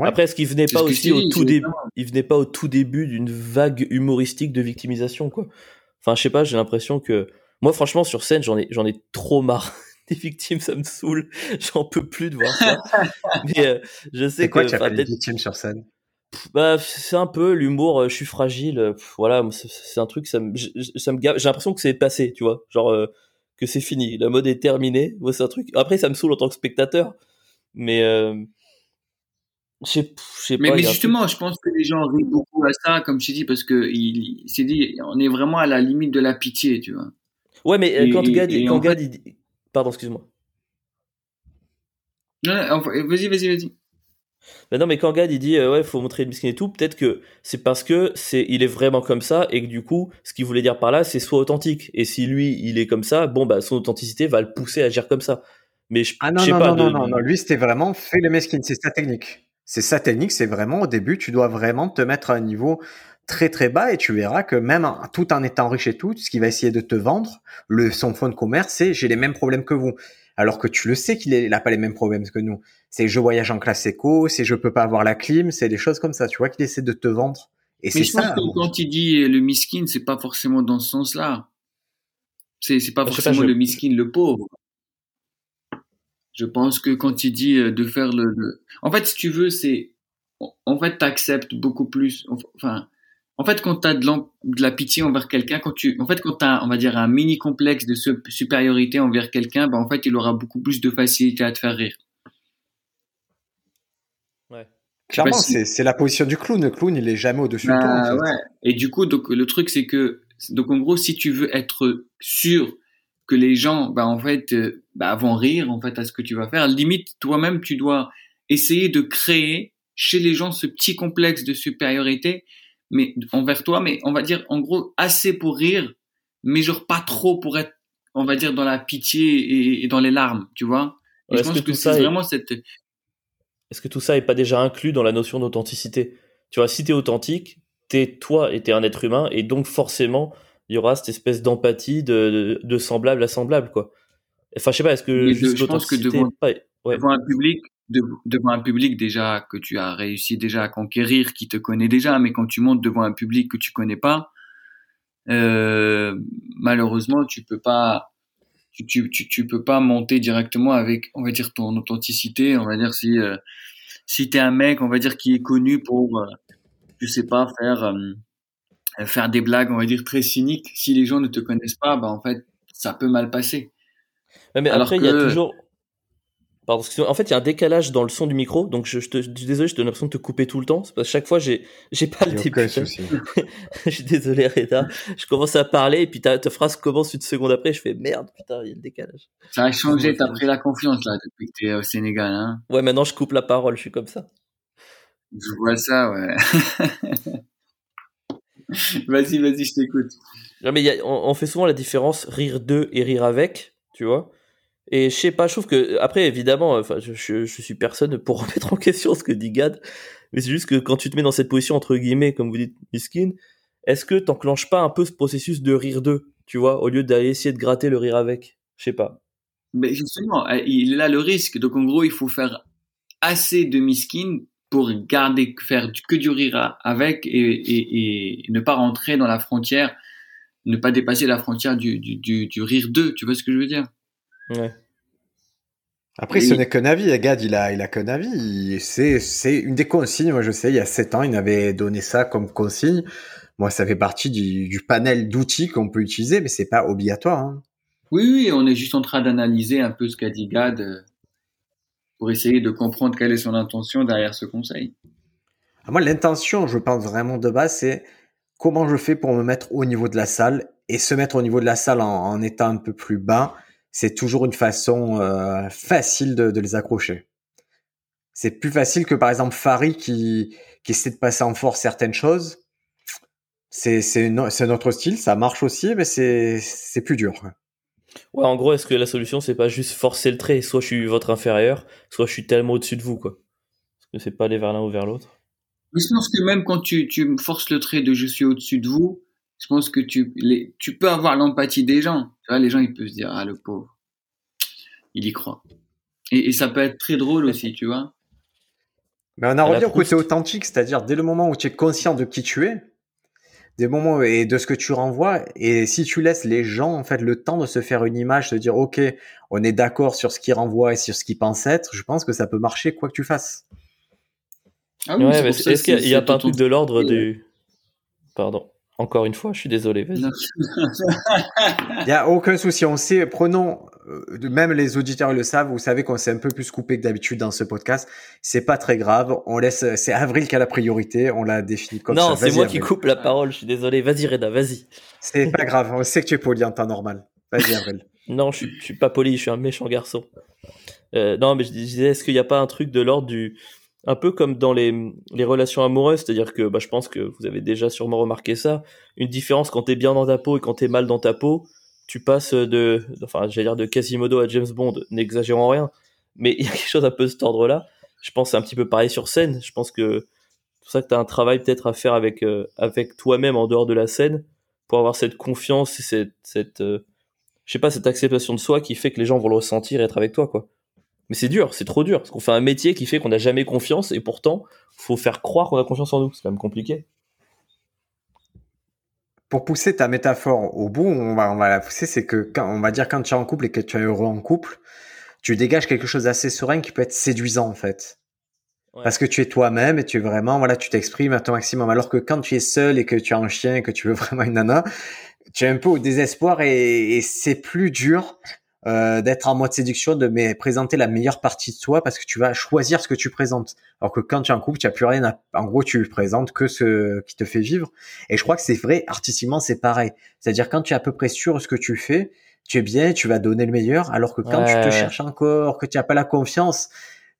Après, est-ce qu'il venait pas aussi au tout début, il venait pas au tout début d'une vague humoristique de victimisation, quoi. Enfin, je sais pas, j'ai l'impression que, moi, franchement, sur scène, j'en ai, j'en ai trop marre. Des victimes, ça me saoule. J'en peux plus de voir ça. Mais euh, je sais quoi, que. tu as des victimes sur scène? Bah, c'est un peu l'humour, euh, je suis fragile, euh, voilà, c'est un truc, ça me, ça me j'ai l'impression que c'est passé, tu vois, genre euh, que c'est fini, la mode est terminée, ouais, c'est un truc. Après, ça me saoule en tant que spectateur, mais euh, je sais pas. Mais, justement, je pense que les gens rient beaucoup à ça, comme je dis, parce que il, s'est dit, on est vraiment à la limite de la pitié, tu vois. Ouais, mais quand Gad, quand Gad, pardon, excuse-moi. Vas-y, vas-y, vas-y. Ben non, mais quand Gad il dit euh, ouais, faut montrer le miskin et tout, peut-être que c'est parce que c'est il est vraiment comme ça et que du coup, ce qu'il voulait dire par là, c'est soit authentique. Et si lui, il est comme ça, bon bah son authenticité va le pousser à agir comme ça. Mais je, ah non, sais non, pas. non, de- non, non, non, lui c'était vraiment fais le mesquine, c'est sa technique. C'est sa technique, c'est vraiment au début, tu dois vraiment te mettre à un niveau très très bas et tu verras que même en- tout en étant riche et tout, ce qu'il va essayer de te vendre, le son fond de commerce, c'est j'ai les mêmes problèmes que vous. Alors que tu le sais qu'il n'a pas les mêmes problèmes que nous. C'est je voyage en classe éco, c'est je peux pas avoir la clim, c'est des choses comme ça. Tu vois qu'il essaie de te vendre. Et c'est Mais je pense ça. que quand il dit le miskin, c'est pas forcément dans ce sens-là. C'est c'est pas forcément je- le miskin, le pauvre. Je pense que quand il dit euh, de faire le, le- en fait, si tu veux, c'est, en- en fait, t'acceptes beaucoup plus. Enfin, en fait, quand t'as de, l'em- de la pitié envers quelqu'un, quand tu, en fait, quand t'as, on va dire, un mini complexe de su- supériorité envers quelqu'un, ben en fait, il aura beaucoup plus de facilité à te faire rire. Ouais. Clairement, si- c'est la position du clown. Le clown, il est jamais au-dessus de toi. Bah, en fait. ouais. Et du coup, donc le truc c'est que donc en gros, si tu veux être sûr que les gens, bah en fait, euh, bah, vont rire en fait à ce que tu vas faire, limite toi-même tu dois essayer de créer chez les gens ce petit complexe de supériorité, mais envers toi, mais on va dire en gros assez pour rire, mais genre pas trop pour être, on va dire dans la pitié et, et dans les larmes, tu vois? Et Ouais, je est-ce pense que c'est est- vraiment cette Est-ce que tout ça est pas déjà inclus dans la notion d'authenticité? Tu vois, si t'es authentique, t'es toi et t'es un être humain, et donc forcément, il y aura cette espèce d'empathie de, de, de semblable à semblable, quoi. Enfin, je sais pas, est-ce que de- je pense que l'authenticité devant- est pas- ouais. devant un public de- devant un public déjà que tu as réussi déjà à conquérir qui te connaît déjà mais quand tu montes devant un public que tu connais pas euh, malheureusement tu peux pas tu, tu, tu, tu peux pas monter directement avec on va dire ton authenticité on va dire si euh, si t'es un mec on va dire qui est connu pour euh, je sais pas faire euh, faire des blagues on va dire très cyniques si les gens ne te connaissent pas bah en fait ça peut mal passer Ouais, mais Alors après, il y a toujours. Pardon, en fait, il y a un décalage dans le son du micro, donc je, je te, je suis désolé, je te donne l'impression de te couper tout le temps. C'est parce que chaque fois, j'ai, j'ai pas Il le y a début. aucun souci. je suis désolé, Reda. Je commence à parler, et puis ta, ta phrase commence une seconde après, je fais merde, putain, il y a le décalage. ça a changé t'as pris la confiance là depuis que t'es au Sénégal hein Ouais, maintenant, je coupe la parole, je suis comme ça. Je vois ça, ouais. vas-y, vas-y, je t'écoute. Non, mais il y a- on, on fait souvent la différence rire de et rire avec, tu vois. Et je sais pas, je trouve que, après, évidemment, enfin, je, je, suis personne pour remettre en question ce que dit Gad, mais c'est juste que quand tu te mets dans cette position, entre guillemets, comme vous dites, miskin, est-ce que t'enclenches pas un peu ce processus de rire de, tu vois, au lieu d'aller essayer de gratter le rire avec? Je sais pas. Mais justement, euh, il là le risque. Donc, en gros, il faut faire assez de miskin pour garder, faire que du rire avec et ne pas rentrer dans la frontière, ne pas dépasser la frontière du, du, du, du rire d'eux. Tu vois ce que je veux dire? Ouais. Après, ce n'est qu'un avis. Gad, il a, il a qu'un avis. C'est, c'est une des consignes. Moi, je sais, il y a sept ans, il avait donné ça comme consigne. Moi, ça fait partie du, du panel d'outils qu'on peut utiliser, mais c'est pas obligatoire. hein. Oui, oui, on est juste en train d'analyser un peu ce qu'a dit Gad euh, pour essayer de comprendre quelle est son intention derrière ce conseil. Ah, Moi, l'intention, je pense vraiment de base, c'est comment je fais pour me mettre au niveau de la salle. Et se mettre au niveau de la salle en, en étant un peu plus bas, c'est toujours une façon euh, facile de, de les accrocher. C'est plus facile que par exemple Farid qui, qui essaie de passer en force certaines choses. C'est c'est no- c'est notre style, ça marche aussi, mais c'est c'est plus dur. Ouais, en gros, est-ce que la solution, c'est pas juste forcer le trait, soit je suis votre inférieur, soit je suis tellement au-dessus de vous, quoi. Parce que c'est pas aller vers l'un ou vers l'autre. Mais je pense que même quand tu, tu forces le trait de je suis au-dessus de vous, je pense que tu, les, tu peux avoir l'empathie des gens. Tu vois, les gens, ils peuvent se dire, ah, le pauvre. Il y croit. Et, et ça peut être très drôle aussi, tu vois. Mais on en revient au côté authentique, c'est-à-dire dès le moment où tu es conscient de qui tu es, des moments et de ce que tu renvoies, et si tu laisses les gens en fait le temps de se faire une image, de dire ok, on est d'accord sur ce qu'ils renvoient et sur ce qu'ils pensent être, je pense que ça peut marcher quoi que tu fasses. Ah oui, Ouais, est-ce qu'il y a, c'est- il y a c'est pas un truc de l'ordre du. Pardon. Encore une fois, je suis désolé. Non. Il y a aucun souci, on sait, prenons, euh, même les auditeurs le savent, vous savez qu'on s'est un peu plus coupé que d'habitude dans ce podcast, c'est pas très grave, on laisse, c'est Avril qui a la priorité, on l'a défini comme ça. non, c'est moi qui coupe la parole, je suis désolé. Vas-y, Reda, vas-y. C'est pas grave, on sait que tu es poli en temps normal. Vas-y Avril. Non, je suis, je suis pas poli, je suis un méchant garçon. Euh, non, mais je disais, est-ce qu'il n'y a pas un truc de l'ordre du, un peu comme dans les, les relations amoureuses, c'est-à-dire que bah, je pense que vous avez déjà sûrement remarqué ça, une différence quand t'es bien dans ta peau et quand t'es mal dans ta peau, tu passes de, enfin, j'allais dire de Quasimodo à James Bond, n'exagérons rien, mais il y a quelque chose un peu cet ordre-là. Je pense c'est un petit peu pareil sur scène. Je pense que c'est pour ça que tu as un travail peut-être à faire avec, euh, avec toi-même en dehors de la scène pour avoir cette confiance et cette, cette euh, je sais pas, cette acceptation de soi qui fait que les gens vont le ressentir et être avec toi, quoi. Mais c'est dur, c'est trop dur, parce qu'on fait un métier qui fait qu'on n'a jamais confiance, et pourtant, faut faire croire qu'on a confiance en nous. C'est quand même compliqué. Pour pousser ta métaphore au bout, on va, on va la pousser, c'est que quand, on va dire quand tu es en couple et que tu es heureux en couple, tu dégages quelque chose d'assez serein qui peut être séduisant, en fait. Parce que tu es toi-même et tu es vraiment, voilà, tu t'exprimes à ton maximum. Alors que quand tu es seul et que tu as un chien et que tu veux vraiment une nana, tu es un peu au désespoir et, et c'est plus dur euh, d'être en mode séduction, de mais présenter la meilleure partie de toi parce que tu vas choisir ce que tu présentes. Alors que quand tu es en couple, tu as plus rien à, en gros, tu présentes que ce qui te fait vivre. Et je crois que c'est vrai, artistiquement, c'est pareil. C'est-à-dire quand tu es à peu près sûr de ce que tu fais, tu es bien, tu vas donner le meilleur. Alors que quand tu te cherches encore, que tu n'as pas la confiance,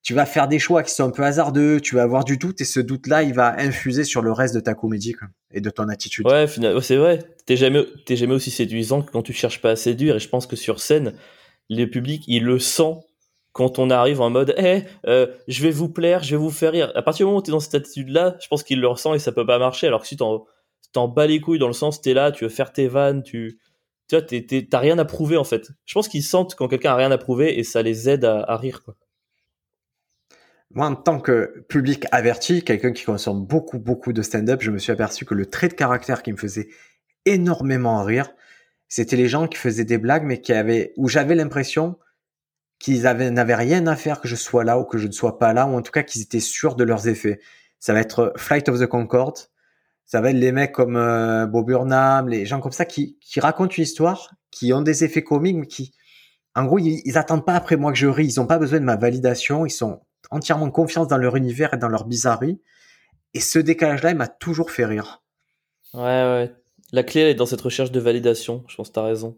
tu vas faire des choix qui sont un peu hasardeux, tu vas avoir du doute et ce doute-là, il va infuser sur le reste de ta comédie et de ton attitude. Ouais, c'est vrai. T'es jamais, jamais aussi séduisant que quand tu cherches pas à séduire. Et je pense que sur scène, le public, il le sent quand on arrive en mode, eh, euh, je vais vous plaire, je vais vous faire rire. À partir du moment où t'es dans cette attitude-là, je pense qu'il le ressent et ça peut pas marcher. Alors que si t'en, t'en bats les couilles dans le sens, t'es là, tu veux faire tes vannes, tu, tu vois, t'as rien à prouver en fait. Je pense qu'ils sentent quand quelqu'un a rien à prouver et ça les aide à, à rire quoi moi, en tant que public averti, quelqu'un qui consomme beaucoup, beaucoup de stand-up, je me suis aperçu que le trait de caractère qui me faisait énormément rire, c'était les gens qui faisaient des blagues, mais qui avaient, où j'avais l'impression qu'ils avaient, n'avaient rien à faire que je sois là ou que je ne sois pas là, ou en tout cas qu'ils étaient sûrs de leurs effets. Ça va être Flight of the Concorde, ça va être les mecs comme euh, Bob Burnham, les gens comme ça qui, qui racontent une histoire, qui ont des effets comiques, mais qui, en gros, ils, ils attendent pas après moi que je ris, ils ont pas besoin de ma validation, ils sont entièrement confiance dans leur univers et dans leur bizarrerie. Et ce décalage-là, il m'a toujours fait rire. Ouais, ouais. La clé, elle est dans cette recherche de validation. Je pense que tu as raison.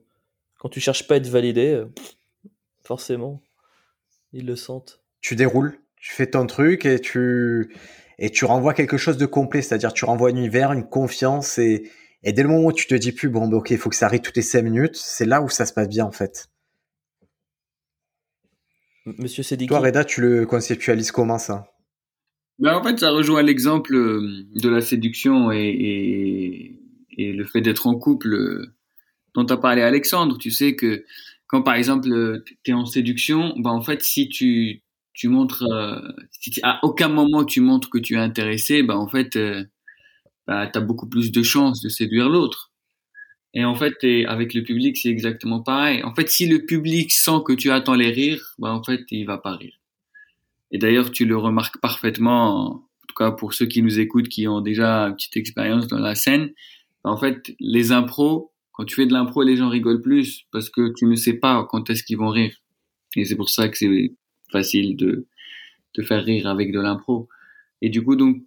Quand tu cherches pas à être validé, euh, forcément, ils le sentent. Tu déroules, tu fais ton truc et tu, et tu renvoies quelque chose de complet. C'est-à-dire, tu renvoies un univers, une confiance et, et dès le moment où tu te dis plus, bon, bah, ok, il faut que ça arrive toutes les cinq minutes, c'est là où ça se passe bien, en fait. Monsieur Sediki. Toi, Reda, tu le conceptualises comment ça? Ben, En fait, ça rejoint l'exemple euh, de la séduction et, et, et le fait d'être en couple euh, dont a parlé Alexandre. Tu sais que quand, par exemple, tu es en séduction, ben, en fait, si tu, tu montres, euh, si à aucun moment tu montres que tu es intéressé, ben, en fait, ben, tu as beaucoup plus de chances de séduire l'autre. Et en fait, avec le public, c'est exactement pareil. En fait, si le public sent que tu attends les rires, bah, en fait, il va pas rire. Et d'ailleurs, tu le remarques parfaitement, en tout cas pour ceux qui nous écoutent, qui ont déjà une petite expérience dans la scène. Bah, en fait, les impros, quand tu fais de l'impro, les gens rigolent plus parce que tu ne sais pas quand est-ce qu'ils vont rire. Et c'est pour ça que c'est facile de, de faire rire avec de l'impro. Et du coup, donc,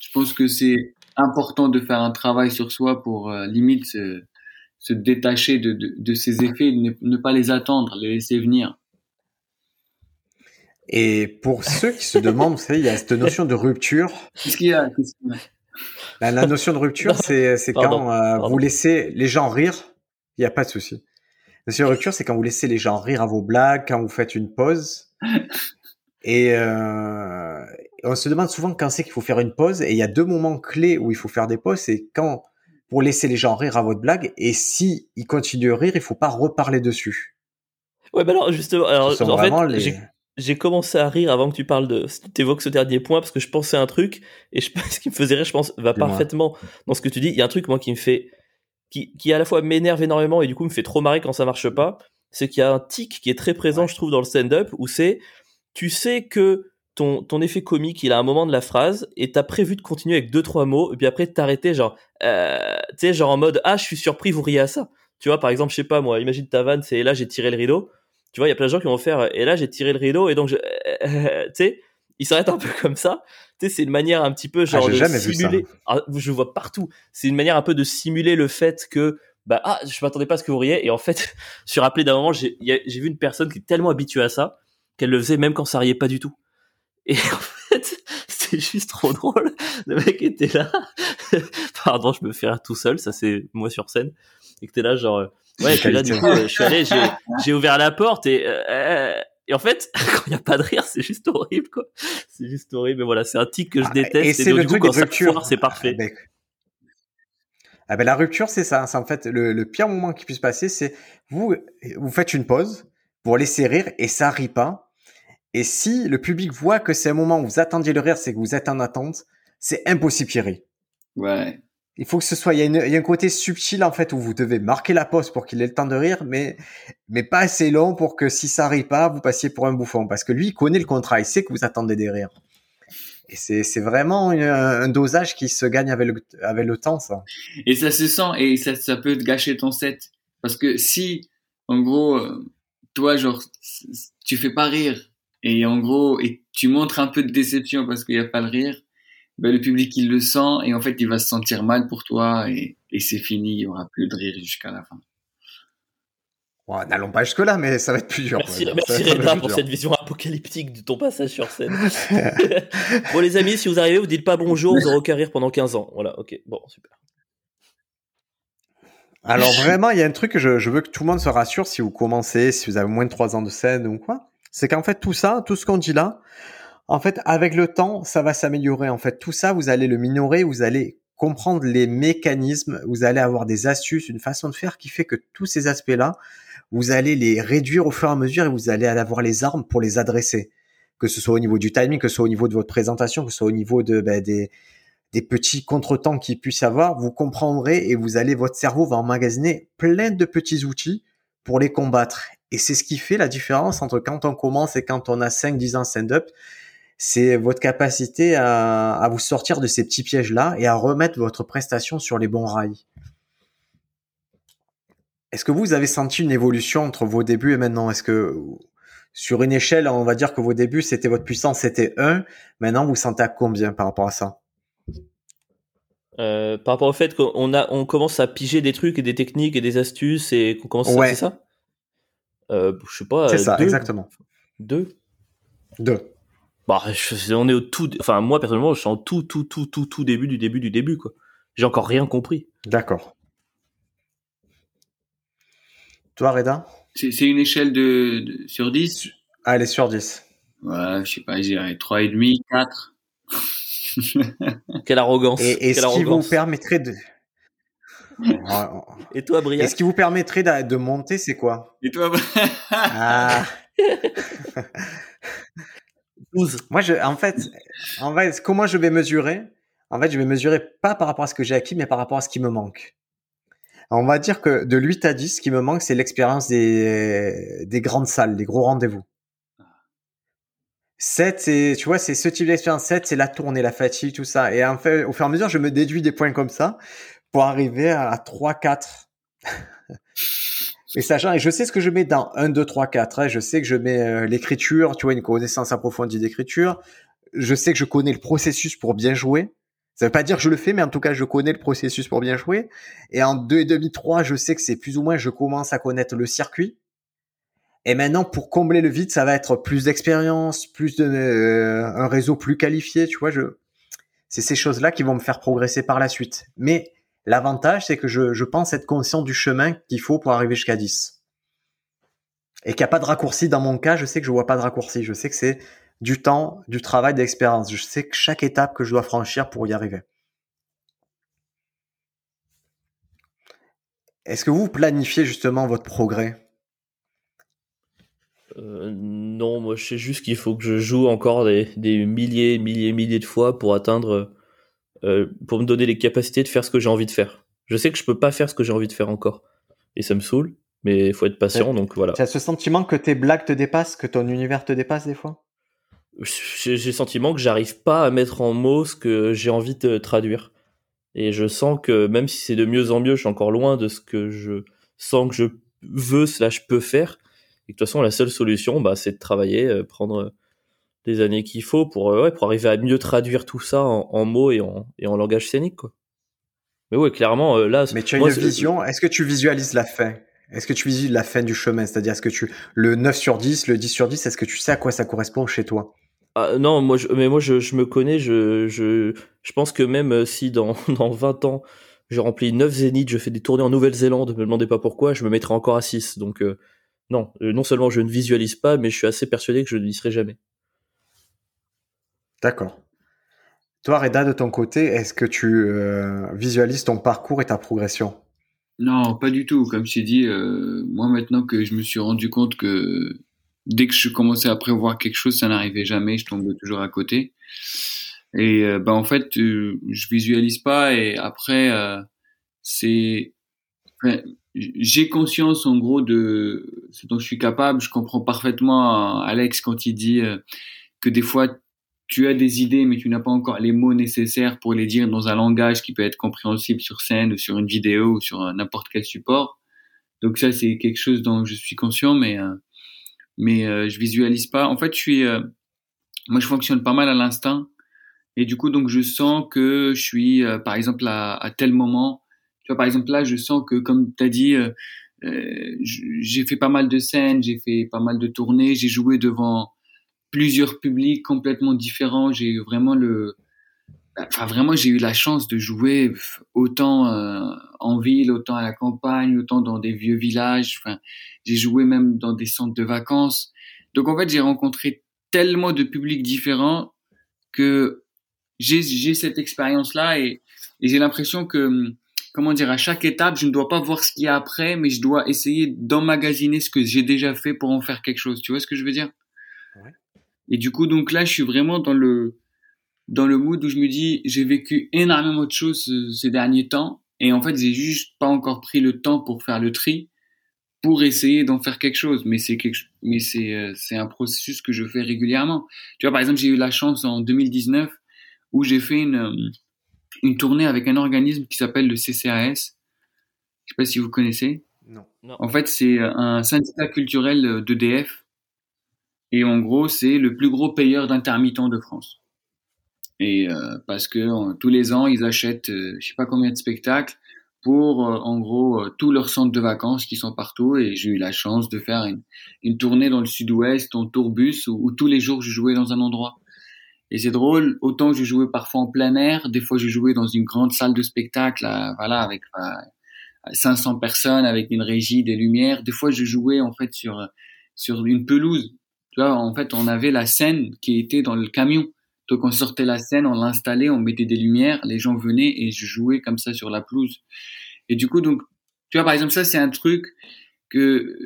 je pense que c'est important de faire un travail sur soi pour euh, limite se détacher de, de, ces effets, ne, ne, pas les attendre, les laisser venir. Et pour ceux qui se demandent, vous savez, il y a cette notion de rupture. Qu'est-ce qu'il y a, La notion de rupture, c'est quand euh, vous laissez les gens rire, il n'y a pas de souci. La notion de rupture, c'est quand vous laissez les gens rire à vos blagues, quand vous faites une pause. Et euh, on se demande souvent quand c'est qu'il faut faire une pause. Et il y a deux moments clés où il faut faire des pauses. C'est quand pour laisser les gens rire à votre blague. Et si ils continuent de rire, il faut pas reparler dessus. Ouais, bah alors justement, alors, en fait, j'ai commencé à rire avant que tu parles de, tu évoques ce dernier point parce que je pensais à un truc et je, ce qui me faisait rire, je pense, va parfaitement dans ce que tu dis. Il y a un truc moi qui me fait, qui, qui à la fois m'énerve énormément et du coup me fait trop marrer quand ça marche pas. C'est qu'il y a un tic qui est très présent, je trouve, dans le stand-up où c'est, tu sais que ton, ton effet comique, il a un moment de la phrase, et t'as prévu de continuer avec deux, trois mots, et puis après de t'arrêter, genre, euh, tu sais, genre en mode, ah, je suis surpris, vous riez à ça. Tu vois, par exemple, je sais pas, moi, imagine ta vanne, c'est, là, j'ai tiré le rideau. Tu vois, il y a plein de gens qui vont faire, et là, j'ai tiré le rideau, et donc, je, tu sais, ils s'arrêtent un peu comme ça. Tu sais, c'est une manière un petit peu, ah, genre, de simuler. Ah, je vois partout. C'est une manière un peu de simuler le fait que, bah, ah, je m'attendais pas à ce que vous riez, et en fait, je suis rappelé d'un moment, j'ai vu une personne qui est tellement habituée à ça, qu'elle le faisait même quand ça riait pas du tout. Et en fait, c'est juste trop drôle. Le mec était là. Pardon, je me fais rire tout seul. Ça, c'est moi sur scène. Et que t'es là, genre, ouais, là, du coup, je suis allé, j'ai ouvert la porte et, euh, et en fait, quand il n'y a pas de rire, c'est juste horrible, quoi. C'est juste horrible. Mais voilà, c'est un tic que je ah, déteste. Et, c'est le truc quand c'est parfait. Ah, ah ben la rupture, c'est ça. C'est en fait le, le, pire moment qui puisse passer, c'est vous vous faites une pause pour laisser rire et ça rit pas. Et si le public voit que c'est un moment où vous attendiez le rire, c'est que vous êtes en attente, c'est impossible qu'il rit. Ouais. Il faut que ce soit, il y, a il y, a un côté subtil en fait où vous devez marquer la pause pour qu'il ait le temps de rire, mais mais pas assez long pour que si ça rit pas, vous passiez pour un bouffon, parce que lui il connaît le contrat, il sait que vous attendez des rires. Et c'est c'est vraiment un dosage qui se gagne avec le avec le temps ça. Et ça se sent et ça ça peut gâcher ton set, parce que si en gros euh, toi genre tu fais pas rire et en gros et tu montres un peu de déception parce qu'il y a pas le rire ben, le public il le sent et en fait il va se sentir mal pour toi et, et c'est fini, il y aura plus de rire jusqu'à la fin. Ouais, N'allons pas jusque là, mais ça va être plus dur. Merci, merci pour cette vision apocalyptique de ton passage sur scène. bon les amis, si vous arrivez, vous dites pas bonjour, vous aurez aucun rire pendant 15 ans. Voilà, ok, bon, super. Alors vraiment, il y a un truc que je, je, veux que tout le monde se rassure si vous commencez, si vous avez moins de 3 ans de scène ou quoi. C'est qu'en fait tout ça, tout ce qu'on dit là, en fait, avec le temps, ça va s'améliorer. En fait, tout ça, vous allez le minorer, vous allez comprendre les mécanismes, vous allez avoir des astuces, une façon de faire qui fait que tous ces aspects-là, vous allez les réduire au fur et à mesure et vous allez avoir les armes pour les adresser. Que ce soit au niveau du timing, que ce soit au niveau de votre présentation, que ce soit au niveau de ben, des, petits contretemps qu'il puisse avoir, vous comprendrez et vous allez, votre cerveau va emmagasiner plein de petits outils pour les combattre. Et c'est ce qui fait la différence entre quand on commence et quand on a 5-10 ans stand-up. C'est votre capacité à, vous sortir de ces petits pièges-là et à remettre votre prestation sur les bons rails. Est-ce que vous avez senti une évolution entre vos débuts et maintenant? Est-ce que sur une échelle, on va dire que vos débuts, c'était votre puissance, c'était 1. Maintenant, vous sentez à combien par rapport à ça? Euh, par rapport au fait qu'on a, on commence à piger des trucs et des techniques et des astuces et qu'on commence à, c'est ça? Euh, Je sais pas. C'est ça, exactement. Deux. Deux. Bah, on est au tout, enfin moi personnellement, je suis en tout, tout, tout, tout, tout début du début du début quoi. J'ai encore rien compris. D'accord. Toi, Reda? C'est une échelle de, sur 10 Ah, elle est sur 10. Ouais, je sais pas, j'irais 3,5, 4. Quelle arrogance. Et, et ce qui vous permettrait de. Et toi, Briac Et ce qui vous permettrait de, de monter, c'est quoi? Et toi Ah Moi, je, en fait, en fait, comment je vais mesurer En fait, je vais mesurer pas par rapport à ce que j'ai acquis, mais par rapport à ce qui me manque. On va dire que de 8 à 10, ce qui me manque, c'est l'expérience des, des grandes salles, des gros rendez-vous. 7, c'est, tu vois, c'est ce type d'expérience. 7, c'est la tournée, la fatigue, tout ça. Et en fait, au fur et à mesure, je me déduis des points comme ça pour arriver à 3, 4. Et sachant, et je sais ce que je mets dans 1, 2, 3, 4. je sais que je mets euh, l'écriture, tu vois, une connaissance approfondie d'écriture. Je sais que je connais le processus pour bien jouer. Ça veut pas dire que je le fais, mais en tout cas, je connais le processus pour bien jouer. Et en 2 et demi, 3, je sais que c'est plus ou moins, je commence à connaître le circuit. Et maintenant, pour combler le vide, ça va être plus d'expérience, plus de, euh, un réseau plus qualifié, tu vois, je, c'est ces choses-là qui vont me faire progresser par la suite. Mais L'avantage, c'est que je, pense être conscient du chemin qu'il faut pour arriver jusqu'à 10. Et qu'il n'y a pas de raccourci dans mon cas, je sais que je vois pas de raccourci. Je sais que c'est du temps, du travail, d'expérience. Je sais que chaque étape que je dois franchir pour y arriver. Est-ce que vous planifiez justement votre progrès? Euh, Non, moi je sais juste qu'il faut que je joue encore des, des milliers, milliers, milliers de fois pour atteindre euh, pour me donner les capacités de faire ce que j'ai envie de faire. Je sais que je peux pas faire ce que j'ai envie de faire encore. Et ça me saoule, mais il faut être patient, donc voilà. Tu as ce sentiment que tes blagues te dépassent, que ton univers te dépasse des fois? J'ai le sentiment que j'arrive pas à mettre en mots ce que j'ai envie de traduire. Et je sens que même si c'est de mieux en mieux, je suis encore loin de ce que je sens que je veux, je peux faire. Et de toute façon, la seule solution, bah, c'est de travailler, euh, prendre des années qu'il faut pour, euh, ouais, pour arriver à mieux traduire tout ça en, mots et en, et en langage scénique, quoi. Mais ouais, clairement, euh, là. Mais tu as une vision. Est-ce que tu visualises la fin? Est-ce que tu visualises la fin du chemin? C'est-à-dire, est-ce que tu le 9 sur 10, le 10 sur 10, est-ce que tu sais à quoi ça correspond chez toi? Ah, non, moi, je, mais moi, je, je me connais. Je, je, je pense que même euh, si dans, dans 20 ans, je remplis 9 zéniths, je fais des tournées en Nouvelle-Zélande, me demandez pas pourquoi, je me mettrai encore à 6. Donc, euh, non, non seulement je ne visualise pas, mais je suis assez persuadé que je n'y serai jamais. D'accord. Toi, Reda, de ton côté, est-ce que tu visualises ton parcours et ta progression? Non, pas du tout. Comme je t'ai dit, moi maintenant que je me suis rendu compte que dès que je commençais à prévoir quelque chose, ça n'arrivait jamais, je tombais toujours à côté. Et euh, ben en fait, euh, je visualise pas et après euh, c'est j'ai conscience en gros de ce dont je suis capable. Je comprends parfaitement Alex quand il dit que des fois tu as des idées mais tu n'as pas encore les mots nécessaires pour les dire dans un langage qui peut être compréhensible sur scène ou sur une vidéo ou sur n'importe quel support. Donc ça c'est quelque chose dont je suis conscient mais mais euh, je visualise pas. En fait, je suis, euh, moi, je fonctionne pas mal à l'instinct, et du coup, donc, je sens que je suis, euh, par exemple, à, à, tel moment. Tu vois, par exemple, là, je sens que, comme tu as dit, j'ai fait pas mal de scènes, j'ai fait pas mal de tournées, j'ai joué devant plusieurs publics complètement différents. J'ai eu vraiment le, enfin vraiment j'ai eu la chance de jouer autant euh, en ville, autant à la campagne, autant dans des vieux villages. Enfin, j'ai joué même dans des centres de vacances. Donc en fait, j'ai rencontré tellement de publics différents que j'ai j'ai cette expérience là et, j'ai l'impression que comment dire à chaque étape, je ne dois pas voir ce qu'il y a après, mais je dois essayer d'emmagasiner ce que j'ai déjà fait pour en faire quelque chose. Tu vois ce que je veux dire? Ouais. Et du coup, donc là, je suis vraiment dans le dans le mood où je me dis j'ai vécu énormément de choses euh, ces derniers temps. Et en fait j'ai juste pas encore pris le temps pour faire le tri pour essayer d'en faire quelque chose. Mais c'est quelque mais c'est euh, c'est un processus que je fais régulièrement. Tu vois par exemple j'ai eu la chance en 2019 où j'ai fait une euh, une tournée avec un organisme qui s'appelle le CCAS je sais pas si vous connaissez. Non, non. en fait c'est un syndicat culturel d'EDF et en gros c'est le plus gros payeur d'intermittents de France et euh, parce que euh, tous les ans, ils achètent, euh, je sais pas combien de spectacles pour en gros tous leurs centres de vacances qui sont partout. Et j'ai eu la chance de faire une, une tournée dans le Sud-Ouest en tourbus où, où, tous les jours je jouais dans un endroit. Et c'est drôle, autant je jouais parfois en plein air, des fois je jouais dans une grande salle de spectacle, voilà, avec 500 personnes, avec une régie, des lumières. Des fois je jouais en fait sur sur une pelouse. Tu vois, en fait, on avait la scène qui était dans le camion. Donc on sortait la scène, on l'installait, on mettait des lumières, les gens venaient et je jouais comme ça sur la pelouse. Et du coup, donc, tu vois, par exemple, ça c'est un truc que,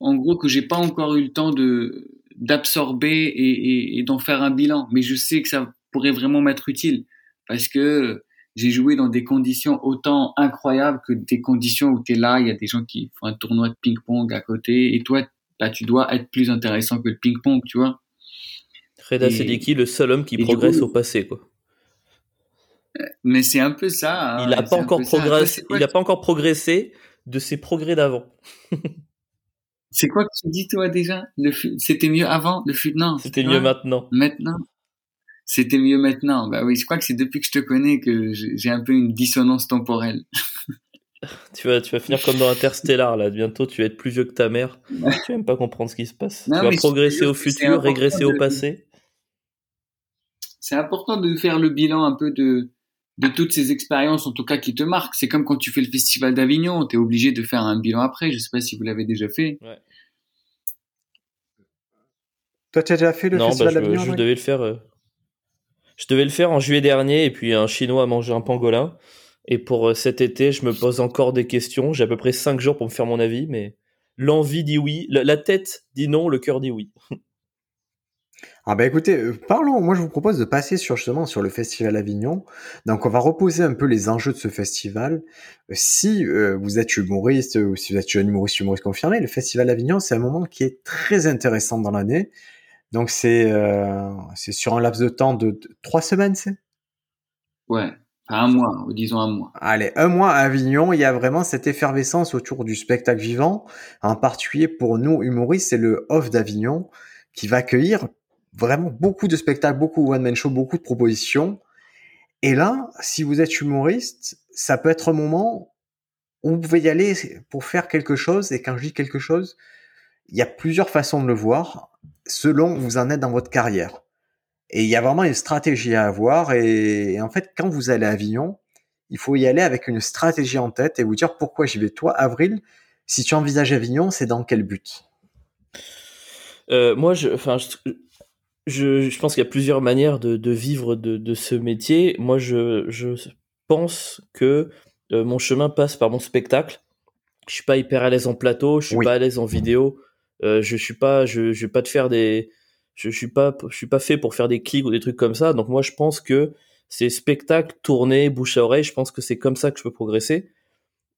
en gros, que j'ai pas encore eu le temps de d'absorber et, et, et d'en faire un bilan. Mais je sais que ça pourrait vraiment m'être utile parce que j'ai joué dans des conditions autant incroyables que des conditions où tu es là, il y a des gens qui font un tournoi de ping-pong à côté et toi, là, tu dois être plus intéressant que le ping-pong, tu vois. Reda Sediki, le seul homme qui progresse au passé, quoi. Mais c'est un peu ça. Hein, il n'a pas encore progressé. Il a pas encore progressé de ses progrès d'avant. c'est quoi que tu dis toi déjà? Le c'était mieux avant, le fut non. C'était mieux maintenant. Maintenant? C'était mieux maintenant. Bah oui, je crois que c'est depuis que je te connais que j'ai un peu une dissonance temporelle? tu vas, tu vas finir comme dans Interstellar là. Bientôt, tu vas être plus vieux que ta mère. tu vas même pas comprendre ce qui se passe. tu vas progresser au futur, régresser au passé c'est important de faire le bilan un peu de, de toutes ces expériences, en tout cas qui te marquent. C'est comme quand tu fais le festival d'Avignon, tu es obligé de faire un bilan après. Je sais pas si vous l'avez déjà fait. Ouais. Toi, tu as déjà fait le festival bah, d'Avignon je, je devais le faire. Euh, je devais le faire en juillet dernier, et puis un Chinois a mangé un pangolin. Et pour euh, cet été, je me pose encore des questions. J'ai à peu près 5 jours pour me faire mon avis, mais l'envie dit oui, la tête dit non, le cœur dit oui. Ah bah écoutez, euh, parlons, moi je vous propose de passer sur justement sur le festival Avignon. Donc on va reposer un peu les enjeux de ce festival. Euh, si euh, vous êtes humoriste ou si vous êtes jeune humoriste, humoriste confirmé, le festival Avignon c'est un moment qui est très intéressant dans l'année. Donc c'est euh, c'est sur un laps de temps de, trois semaines, c'est? Ouais, un mois, disons un mois. Allez, un mois à Avignon, il y a vraiment cette effervescence autour du spectacle vivant. En particulier pour nous humoristes, c'est le Off d'Avignon qui va accueillir vraiment beaucoup de spectacles, beaucoup one-man show, beaucoup de propositions. Et là, si vous êtes humoriste, ça peut être un moment vous pouvez y aller pour faire quelque chose. Et quand je dis quelque chose, il y a plusieurs façons de le voir selon où vous en êtes dans votre carrière. Et il y a vraiment une stratégie à avoir. Et, en fait, quand vous allez à Avignon, il faut y aller avec une stratégie en tête et vous dire pourquoi j'y vais. Toi, Avril, si tu envisages Avignon, c'est dans quel but? Euh, Moi, je, enfin, je, je, pense qu'il y a plusieurs manières de, de vivre de, de, ce métier. Moi, je, je pense que euh, mon chemin passe par mon spectacle. Je suis pas hyper à l'aise en plateau, je suis pas à l'aise en vidéo. Euh, je suis pas, je, je vais pas te faire des, je, je suis pas, je suis pas fait pour faire des clics ou des trucs comme ça. Donc moi, je pense que c'est spectacle, tournée, bouche à oreille. Je pense que c'est comme ça que je peux progresser.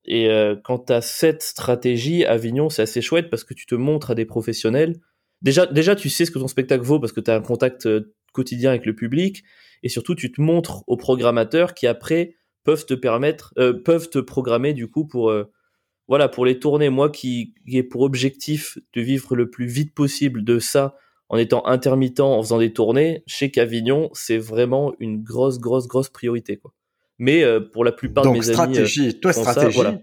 Et euh, quand tu as cette stratégie, Avignon, c'est assez chouette parce que tu te montres à des professionnels. Déjà, déjà tu sais ce que ton spectacle vaut parce que tu as un contact euh, quotidien avec le public. Et surtout, tu te montres aux programmateurs qui après peuvent te permettre, euh, peuvent te programmer du coup pour, euh, voilà, pour les tournées. Moi qui, qui ai pour objectif de vivre le plus vite possible de ça en étant intermittent, en faisant des tournées, je sais qu'Avignon, c'est vraiment une grosse, grosse, grosse priorité. Quoi. Mais euh, pour la plupart de mes stratégie, amis, toi, stratégie, voilà.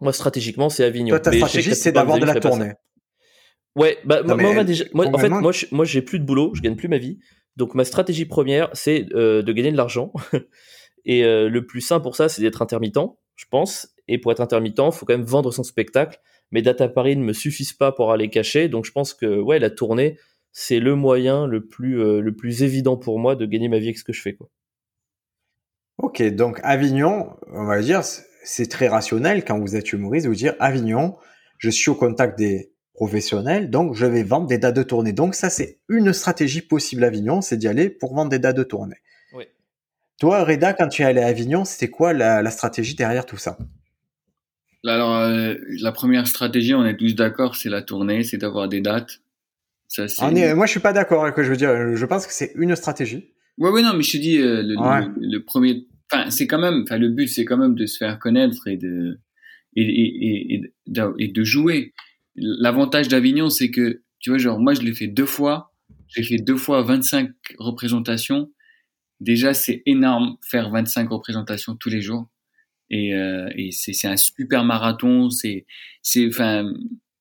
moi stratégiquement, c'est Avignon. Toi, ta Mais stratégie, c'est d'avoir de la ça. tournée. Ouais, bah Non, moi, moi, mais déjà, moi, en fait, moi, je, moi, j'ai plus de boulot, je gagne plus ma vie. Donc ma stratégie première, c'est euh, de gagner de l'argent. Et euh, le plus sain pour ça, c'est d'être intermittent, je pense. Et pour être intermittent, il faut quand même vendre son spectacle. Mes data Paris ne me suffisent pas pour aller cacher. Donc je pense que ouais, la tournée, c'est le moyen le plus euh, le plus évident pour moi de gagner ma vie avec ce que je fais. Quoi. Ok, donc Avignon, on va dire, c'est très rationnel quand vous êtes humoriste, vous dire Avignon, je suis au contact des professionnels, donc je vais vendre des dates de tournée. Donc ça, c'est une stratégie possible à Avignon, c'est d'y aller pour vendre des dates de tournée. Oui. Toi, Reda, quand tu es allé à Avignon, c'était quoi la, la stratégie derrière tout ça? Alors, euh, la première stratégie, on est tous d'accord, c'est la tournée, c'est d'avoir des dates. Ça, c'est... On est- Moi, je suis pas d'accord avec ce que je veux dire. Je pense que c'est une stratégie. Ouais, ouais, non, mais je te dis, euh, le, Ouais. le, le premier, enfin, c'est quand même, enfin, le but, c'est quand même de se faire connaître et de, et, et, et, et, d'a- et de jouer. L'avantage d'Avignon, c'est que, tu vois, genre, moi, je l'ai fait deux fois. J'ai fait deux fois 25 représentations. Déjà, c'est énorme, faire 25 représentations tous les jours. Et, euh, et c'est, un super marathon. C'est, c'est, enfin,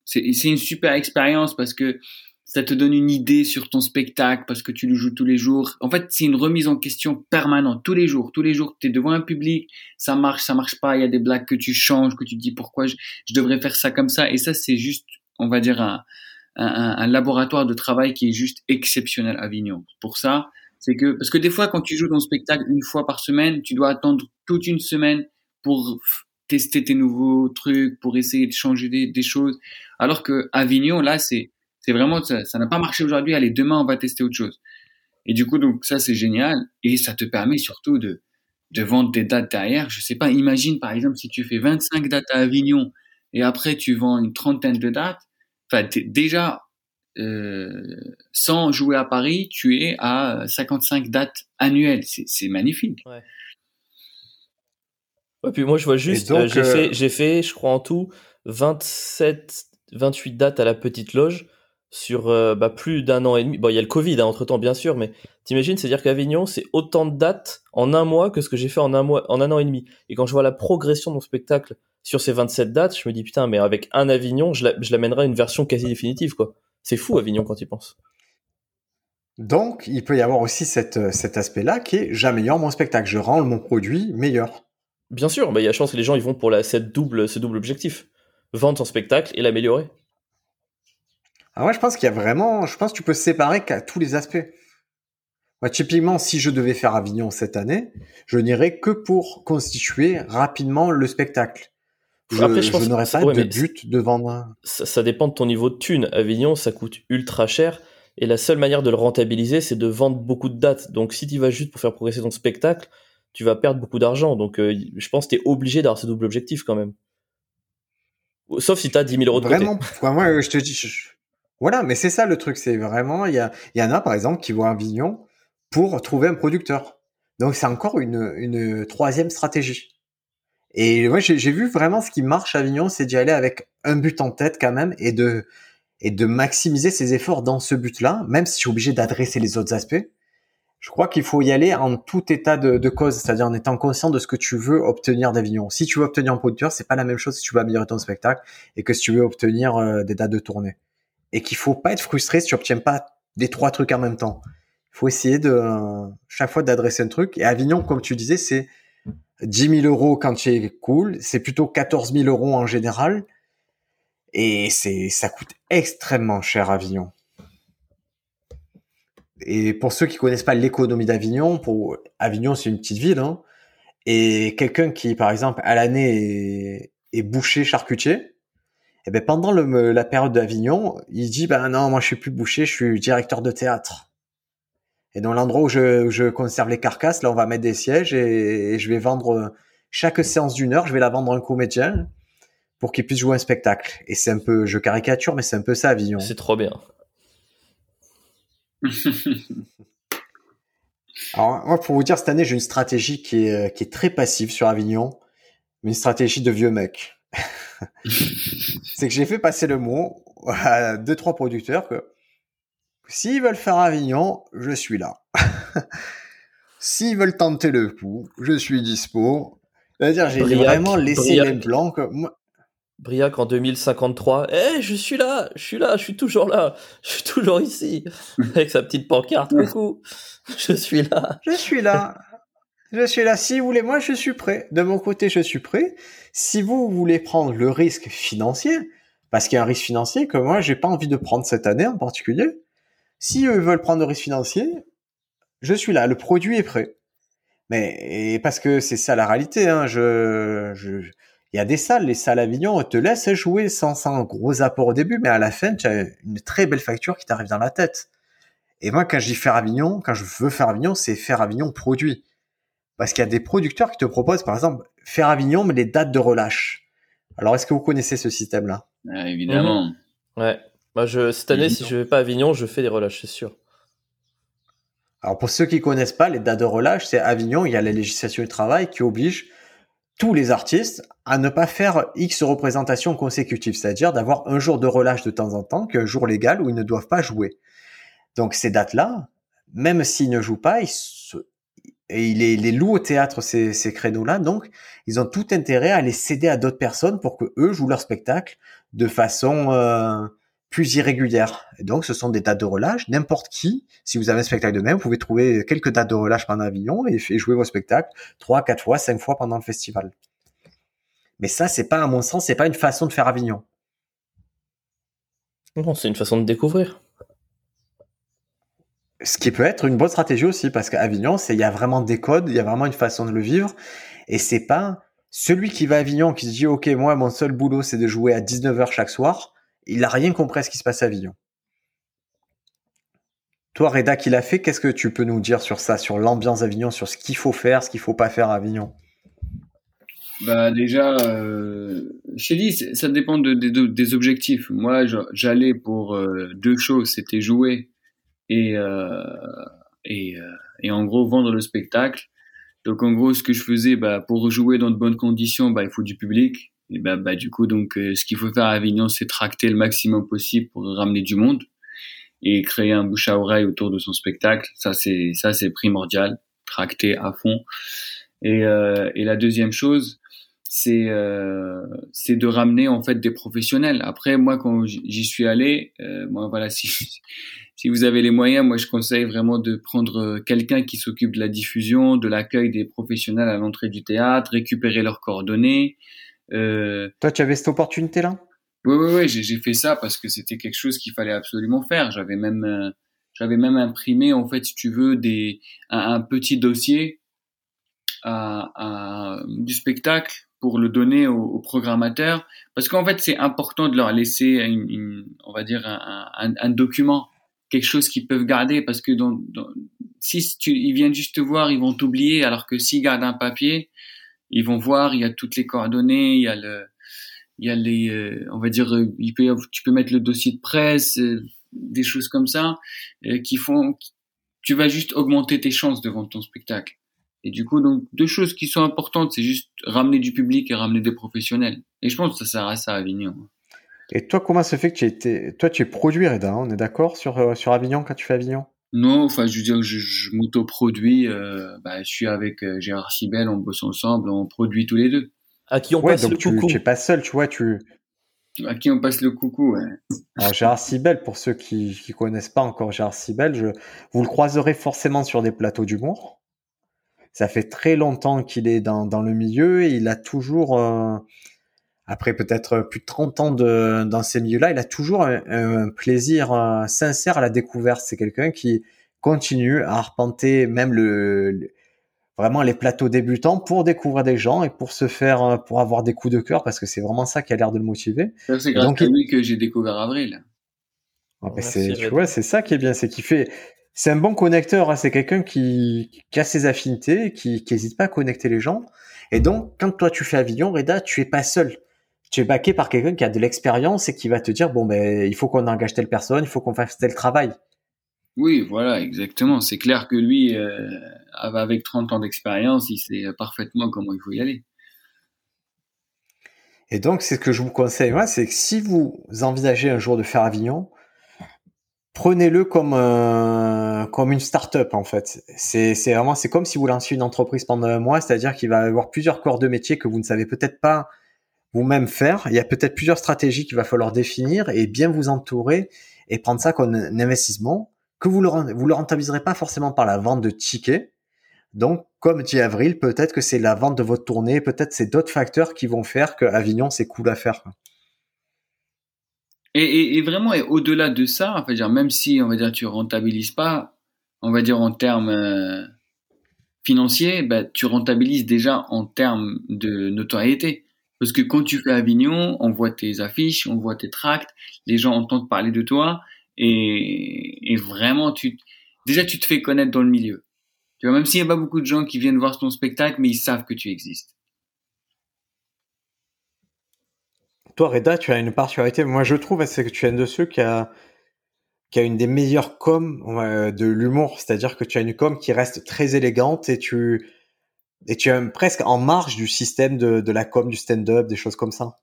c'est une super expérience parce que ça te donne une idée sur ton spectacle parce que tu le joues tous les jours. En fait, c'est une remise en question permanente, tous les jours. Tous les jours, tu es devant un public, ça marche, ça marche pas, il y a des blagues que tu changes, que tu te dis pourquoi je, je devrais faire ça comme ça. Et ça, c'est juste, on va dire, un, un, un laboratoire de travail qui est juste exceptionnel à Avignon. Pour ça, c'est que, parce que des fois, quand tu joues ton spectacle une fois par semaine, tu dois attendre toute une semaine pour tester tes nouveaux trucs, pour essayer de changer des, choses. Alors que Avignon, là, c'est, vraiment, ça ça n'a pas marché aujourd'hui, allez, demain, on va tester autre chose. Et du coup, donc, ça, c'est génial. Et ça te permet surtout de, de vendre des dates derrière. Je sais pas, imagine, par exemple, si tu fais 25 dates à Avignon et après, tu vends une trentaine de dates. Enfin, déjà, euh, sans jouer à Paris, tu es à 55 dates annuelles. C'est, magnifique. Puis moi, je vois juste, euh, j'ai euh, fait, j'ai fait, je crois en tout, 27, 28 dates à la petite loge sur euh, bah, plus d'un an et demi. Bon, il y a le Covid entre temps, bien sûr, mais t'imagines, c'est-à-dire qu'Avignon, c'est autant de dates en un mois que ce que j'ai fait en un mois, en un an et demi. Et quand je vois la progression de mon spectacle sur ces 27 dates, je me dis putain, mais avec un Avignon, je la- je l'amènerai à une version quasi définitive, quoi. C'est fou, Avignon, quand il pense. Donc, il peut y avoir aussi cette, cet aspect-là qui est j'améliore mon spectacle, je rends mon produit meilleur. Bien sûr, bah, il y a chance que les gens, ils vont pour la, cette double, ce double objectif. Vendre son spectacle et l'améliorer. Ah ouais, je pense qu'il y a vraiment, je pense que tu peux séparer qu'à tous les aspects. Moi, typiquement, si je devais faire Avignon cette année, je n'irais que pour constituer rapidement le spectacle. Je, Après, je n'aurais pas ouais, de but de vendre. ça, ça dépend de ton niveau de thune. Avignon, ça coûte ultra cher. Et la seule manière de le rentabiliser, c'est de vendre beaucoup de dates. Donc, si tu vas juste pour faire progresser ton spectacle, tu vas perdre beaucoup d'argent. Donc, euh, je pense que tu es obligé d'avoir ce double objectif quand même. Sauf si tu as 10 000 euros de Vraiment, moi, je te dis, voilà, mais c'est ça le truc, c'est vraiment, il y, a, y en a par exemple qui vont à Avignon pour trouver un producteur. Donc c'est encore une, une troisième stratégie. Et moi, j'ai j'ai vu vraiment ce qui marche à Avignon, c'est d'y aller avec un but en tête quand même et de, et de maximiser ses efforts dans ce but-là, même si je suis obligé d'adresser les autres aspects. Je crois qu'il faut y aller en tout état de, cause, c'est-à-dire en étant conscient de ce que tu veux obtenir d'Avignon. Si tu veux obtenir un producteur, c'est pas la même chose si tu veux améliorer ton spectacle et que si tu veux obtenir euh, des dates de tournée. Et qu'il faut pas être frustré si tu obtiens pas des trois trucs en même temps. Il faut essayer de chaque fois d'adresser un truc. Et Avignon, comme tu disais, c'est 10 000 euros quand tu es cool, c'est plutôt 14 000 euros en général. Et c'est, ça coûte extrêmement cher Avignon. Et pour ceux qui connaissent pas l'économie d'Avignon, pour Avignon c'est une petite ville, hein, et quelqu'un qui par exemple à l'année est, boucher charcutier, et eh ben pendant la période d'Avignon, il dit ben non moi je suis plus boucher, je suis directeur de théâtre. Et dans l'endroit où je, je, conserve les carcasses, là on va mettre des sièges et, je vais vendre chaque séance d'une heure, je vais la vendre à un comédien pour qu'il puisse jouer un spectacle. Et c'est un peu, je caricature, mais c'est un peu ça Avignon. C'est trop bien. Alors, moi, pour vous dire, cette année, j'ai une stratégie qui est, qui est très passive sur Avignon, mais une stratégie de vieux mec. c'est que j'ai fait passer le mot à deux, trois producteurs que s'ils veulent faire Avignon, je suis là. s'ils veulent tenter le coup, je suis dispo. C'est-à-dire, j'ai vraiment laissé les blancs. Moi, Briac en 2053. Eh, je suis là, je suis là, je suis toujours là, je suis toujours ici. Avec sa petite pancarte, coucou, je suis là. Je suis là. Je suis là. Si vous voulez, moi, je suis prêt. De mon côté, je suis prêt. Si vous voulez prendre le risque financier, parce qu'il y a un risque financier que moi, j'ai pas envie de prendre cette année en particulier. Si eux veulent prendre le risque financier, je suis là. Le produit est prêt. Mais parce que c'est ça la réalité. Hein, je, je il y a des salles, les salles Avignon te laissent jouer sans, sans gros apport au début, mais à la fin, tu as une très belle facture qui t'arrive dans la tête. Et moi, quand je dis faire Avignon, quand je veux faire Avignon, c'est faire Avignon produit. Parce qu'il y a des producteurs qui te proposent, par exemple, faire Avignon, mais les dates de relâche. Alors, est-ce que vous connaissez ce système-là? Évidemment. Mhm. Ouais. Moi, je, cette année, si je vais pas à Avignon, je fais des relâches, c'est sûr. Alors, pour ceux qui connaissent pas, les dates de relâche, c'est Avignon, il y a la législation du travail qui oblige tous les artistes à ne pas faire X représentations consécutives, c'est-à-dire d'avoir un jour de relâche de temps en temps, qu'un jour légal où ils ne doivent pas jouer. Donc ces dates-là, même s'ils ne jouent pas, ils et il les, les louent au théâtre ces, ces créneaux-là, donc ils ont tout intérêt à les céder à d'autres personnes pour que eux jouent leur spectacle de façon euh, plus irrégulière. Et donc ce sont des dates de relâche. N'importe qui, si vous avez un spectacle de même, vous pouvez trouver quelques dates de relâche pendant Avignon et, et jouer vos spectacles trois, quatre fois, cinq fois pendant le festival. Mais ça, c'est pas, à mon sens, c'est pas une façon de faire Avignon. Non, c'est une façon de découvrir. Ce qui peut être une bonne stratégie aussi, parce qu'Avignon, c'est, il y a vraiment des codes, il y a vraiment une façon de le vivre, et c'est pas celui qui va à Avignon qui se dit, OK, moi, mon seul boulot, c'est de jouer à 19h chaque soir, il a rien compris à ce qui se passe à Avignon. Toi, Reda, qui l'a fait, qu'est-ce que tu peux nous dire sur ça, sur l'ambiance d'Avignon, sur ce qu'il faut faire, ce qu'il faut pas faire à Avignon bah déjà, euh, je dit, ça dépend de, des objectifs. Moi, j'allais pour euh, deux choses, c'était jouer et euh, et, euh, et en gros vendre le spectacle. Donc en gros, ce que je faisais, bah pour jouer dans de bonnes conditions, bah il faut du public. Et bah, bah du coup, donc ce qu'il faut faire à Avignon, c'est tracter le maximum possible pour ramener du monde et créer un bouche à oreille autour de son spectacle. Ça c'est ça c'est primordial, tracter à fond. Et, et la deuxième chose, c'est euh, c'est de ramener en fait des professionnels. Après moi quand j'y suis allé, euh, moi voilà si si vous avez les moyens, moi je conseille vraiment de prendre quelqu'un qui s'occupe de la diffusion, de l'accueil des professionnels à l'entrée du théâtre, récupérer leurs coordonnées. Euh... Toi tu avais cette opportunité là Oui oui oui, j'ai fait ça parce que c'était quelque chose qu'il fallait absolument faire. J'avais même euh, j'avais même imprimé en fait si tu veux des un, petit dossier à, à, du spectacle pour le donner aux, programmateurs, parce qu'en fait c'est important de leur laisser, une, on va dire un, un, document, quelque chose qu'ils peuvent garder, parce que dans, si tu, ils viennent juste te voir, ils vont t'oublier, alors que s'ils gardent un papier, ils vont voir, il y a toutes les coordonnées, il y a le, il y a les, euh, on va dire, peut, tu peux mettre le dossier de presse, euh, des choses comme ça, euh, qui font, tu vas juste augmenter tes chances devant ton spectacle. Et du coup, donc, deux choses qui sont importantes, c'est juste ramener du public et ramener des professionnels. Et je pense que ça sert à ça à Avignon. Et toi, comment ça fait que tu étais, toi, tu es produit Reda, on est d'accord sur, euh, sur Avignon quand tu fais Avignon? Non, enfin, je veux dire, je, je m'autoproduis. Euh, bah, je suis avec euh, Gérard Sibel, on bosse ensemble, on produit tous les deux. À qui on Ouais, passe donc le tu, coucou. tu es pas seul, tu vois, tu, À qui on passe le coucou, ouais. Alors Gérard Sibel, pour ceux qui qui connaissent pas encore Gérard Sibel, je, vous le croiserez forcément sur des plateaux d'humour. Ça fait très longtemps qu'il est dans, dans le milieu et il a toujours, euh, après peut-être plus de 30 ans de, dans ces milieux-là, il a toujours un, un plaisir euh, sincère à la découverte. C'est quelqu'un qui continue à arpenter même le, le- vraiment les plateaux débutants pour découvrir des gens et pour se faire, euh, pour avoir des coups de cœur parce que c'est vraiment ça qui a l'air de le motiver. C'est grâce donc, à lui que j'ai découvert Avril. Ouais, c'est, tu vois, c'est ça qui est bien, c'est qu'il fait, c'est un bon connecteur, hein, c'est quelqu'un qui, qui a ses affinités, qui, qui hésite pas à connecter les gens. Et donc, quand toi tu fais Avignon, Reda, tu es pas seul. Tu es baqué par quelqu'un qui a de l'expérience et qui va te dire, bon, ben, il faut qu'on engage telle personne, il faut qu'on fasse tel travail. Oui, voilà, exactement. C'est clair que lui, euh, avec 30 ans d'expérience, il sait parfaitement comment il faut y aller. Et donc, c'est ce que je vous conseille, moi, c'est que si vous envisagez un jour de faire Avignon, prenez-le comme euh, comme une start-up en fait. C'est c'est vraiment c'est comme si vous lanciez une entreprise pendant un mois, c'est-à-dire qu'il va y avoir plusieurs corps de métier que vous ne savez peut-être pas vous-même faire. Il y a peut-être plusieurs stratégies qu'il va falloir définir et bien vous entourer et prendre ça comme un investissement que vous ren- vous le rentabiliserez pas forcément par la vente de tickets. Donc, comme dit Avril, peut-être que c'est la vente de votre tournée, peut-être c'est d'autres facteurs qui vont faire que Avignon c'est cool à faire. Et, vraiment, et au-delà de ça, enfin, dire, même si on va dire tu rentabilises pas, on va dire en termes euh, financiers, bah, tu rentabilises déjà en termes de notoriété. Parce que quand tu fais Avignon, on voit tes affiches, on voit tes tracts, les gens entendent parler de toi, et, et vraiment, tu, déjà tu te fais connaître dans le milieu. Tu même s'il n'y a pas beaucoup de gens qui viennent voir ton spectacle, mais ils savent que tu existes. Toi, Reda, tu as une particularité. Moi, je trouve, c'est que tu es un de ceux qui a, qui a une des meilleures coms de l'humour. C'est-à-dire que tu as une com qui reste très élégante et tu, et tu es presque en marge du système de, de la com, du stand-up, des choses comme ça.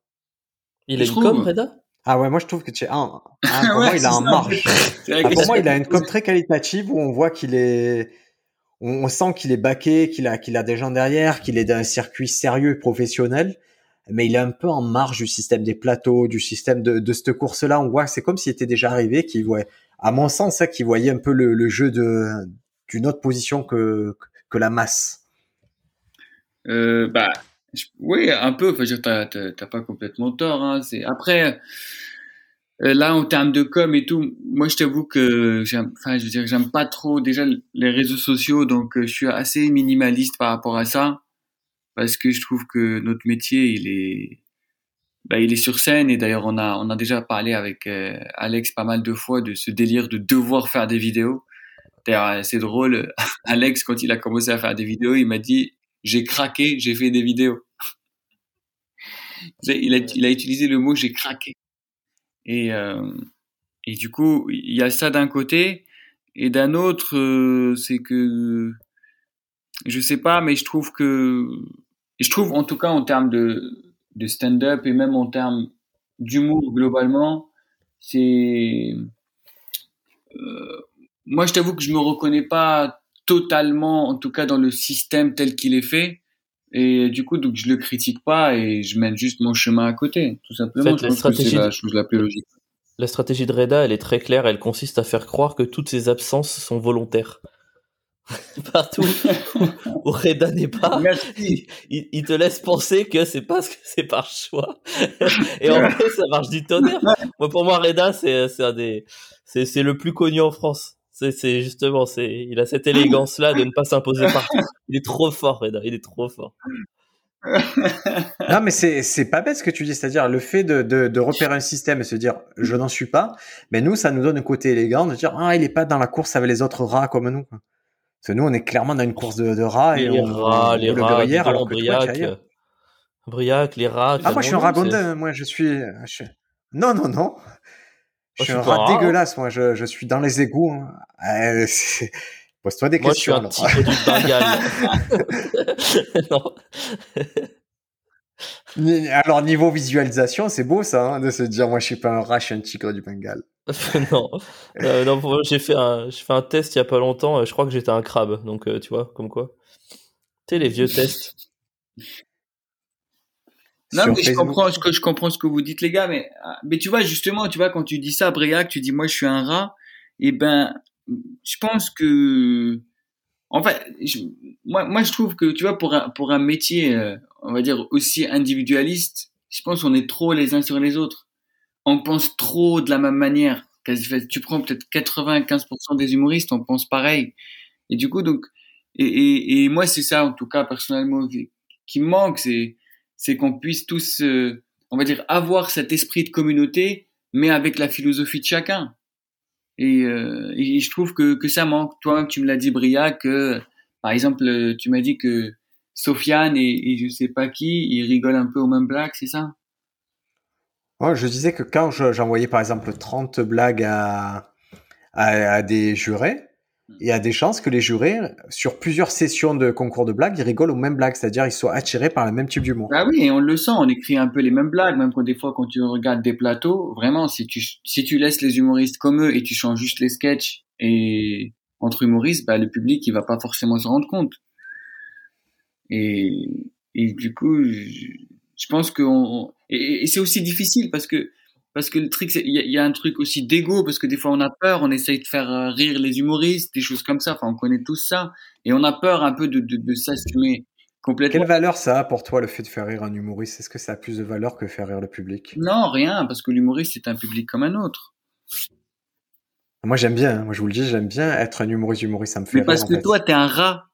Il a une trouve. com, Reda Ah ouais, moi, je trouve que tu es un, ah, pour Ouais, moi, il a en ça. marge. Ah, pour moi, il a une com très qualitative où on voit qu'il est, on, on sent qu'il est baqué, qu'il a, qu'il a des gens derrière, qu'il est d'un circuit sérieux et professionnel. Mais il est un peu en marge du système des plateaux, du système de, de cette course-là. On voit que c'est comme s'il était déjà arrivé, qu'il voyait, à mon sens, ça, qu'il voyait un peu le, le jeu de, d'une autre position que, que la masse. Euh, bah, oui, un peu. Enfin, t'as, t'as, pas complètement tort. Hein. C'est après. euh, là, en termes de com et tout, moi, je t'avoue que j'aime, enfin, je veux dire, j'aime pas trop déjà les réseaux sociaux, donc euh, je suis assez minimaliste par rapport à ça, parce que je trouve que notre métier, il est, bah, il est sur scène. Et d'ailleurs, on a, on a déjà parlé avec euh, Alex pas mal de fois de ce délire de devoir faire des vidéos. D'ailleurs, c'est drôle. Alex, quand il a commencé à faire des vidéos, il m'a dit j'ai craqué, j'ai fait des vidéos. Il, a, il a utilisé le mot j'ai craqué. Et, euh, et du coup, il y a ça d'un côté. Et d'un autre, euh, c'est que je sais pas, mais je trouve que je trouve en tout cas en termes de, de stand-up et même en termes d'humour globalement, c'est euh, moi je t'avoue que je me reconnais pas totalement, en tout cas dans le système tel qu'il est fait. Et du coup, donc je le critique pas et je mène juste mon chemin à côté, tout simplement. En fait, je la pense que c'est la chose la plus logique. La stratégie de Reda, elle est très claire. Elle consiste à faire croire que toutes ses absences sont volontaires. Partout où Reda n'est pas, il, il te laisse penser que c'est parce que c'est par choix. Et en fait, ça marche du tonnerre. Moi, pour moi, Reda, c'est c'est le plus connu en France. C'est justement, c'est, il a cette élégance-là de ne pas s'imposer partout. Il est trop fort, Reda. Il est trop fort. Non, mais c'est, c'est pas bête ce que tu dis. C'est-à-dire, le fait de, de, de repérer un système et se dire, je n'en suis pas. Mais nous, ça nous donne un côté élégant de dire, ah, il est pas dans la course avec les autres rats comme nous. Parce que nous, on est clairement dans une course de, de rats et les on, rats, on les le rats, dis alors que Briac, Briac, les rats. Ah, moi, je suis un ragondin. Moi, je suis, je suis- non, non, non. Je suis un rat dégueulasse. Moi, je, je suis dans les égouts. hein. Euh, Pose-toi des Moi, je suis questions. un alors. tigre du Bengale. non. Alors, niveau visualisation, c'est beau ça, hein, de se dire, moi je suis pas un rat, je suis un tigre du Bengale. non, euh, non j'ai fait, un, fait un test il y a pas longtemps, euh, je crois que j'étais un crabe, donc euh, tu vois, comme quoi. Tu sais, les vieux tests. Non, mais je comprends, je, je, comprends ce que vous dites, les gars, mais, mais tu vois, justement, tu vois, quand tu dis ça, Briac, tu dis, moi, je suis un rat, et eh ben, je pense que, en fait, moi, moi, je trouve que, tu vois, pour un, pour un métier, euh, on va dire, aussi individualiste, je pense qu'on est trop les uns sur les autres. On pense trop de la même manière. Tu prends peut-être 95% des humoristes, on pense pareil. Et du coup, donc, et, et, et moi, c'est ça, en tout cas, personnellement, qui me manque, c'est, c'est qu'on puisse tous, euh, on va dire, avoir cet esprit de communauté, mais avec la philosophie de chacun. Et, euh, et je trouve que, que ça manque. Toi, tu me l'as dit, Bria, que, par exemple, tu m'as dit que Sofiane et, et je sais pas qui, ils rigolent un peu au même blague, c'est ça? Ouais, je disais que quand j'envoyais par exemple 30 blagues à, à des jurés, il y a des chances que les jurés, sur plusieurs sessions de concours de blagues, ils rigolent aux mêmes blagues, c'est-à-dire ils soient attirés par le même type d'humour. Ah oui, et on le sent, on écrit un peu les mêmes blagues, même quand des fois quand tu regardes des plateaux, vraiment, si tu, si tu laisses les humoristes comme eux et tu changes juste les sketchs et entre humoristes, bah, le public, il va pas forcément se rendre compte. Et, et du coup, je, je pense que on, et, et c'est aussi difficile parce que parce que le truc, il y, y, a un truc aussi d'ego, parce que des fois on a peur, on essaye de faire euh, rire les humoristes, des choses comme ça. Enfin, on connaît tous ça, et on a peur un peu de, de, de s'assumer complètement. Quelle valeur ça a pour toi le fait de faire rire un humoriste? Est-ce que ça a plus de valeur que faire rire le public? Non, rien, parce que l'humoriste c'est un public comme un autre. Moi j'aime bien, moi je vous le dis, j'aime bien être un humoriste humoriste, ça me fait Mais parce que toi t'es un rat.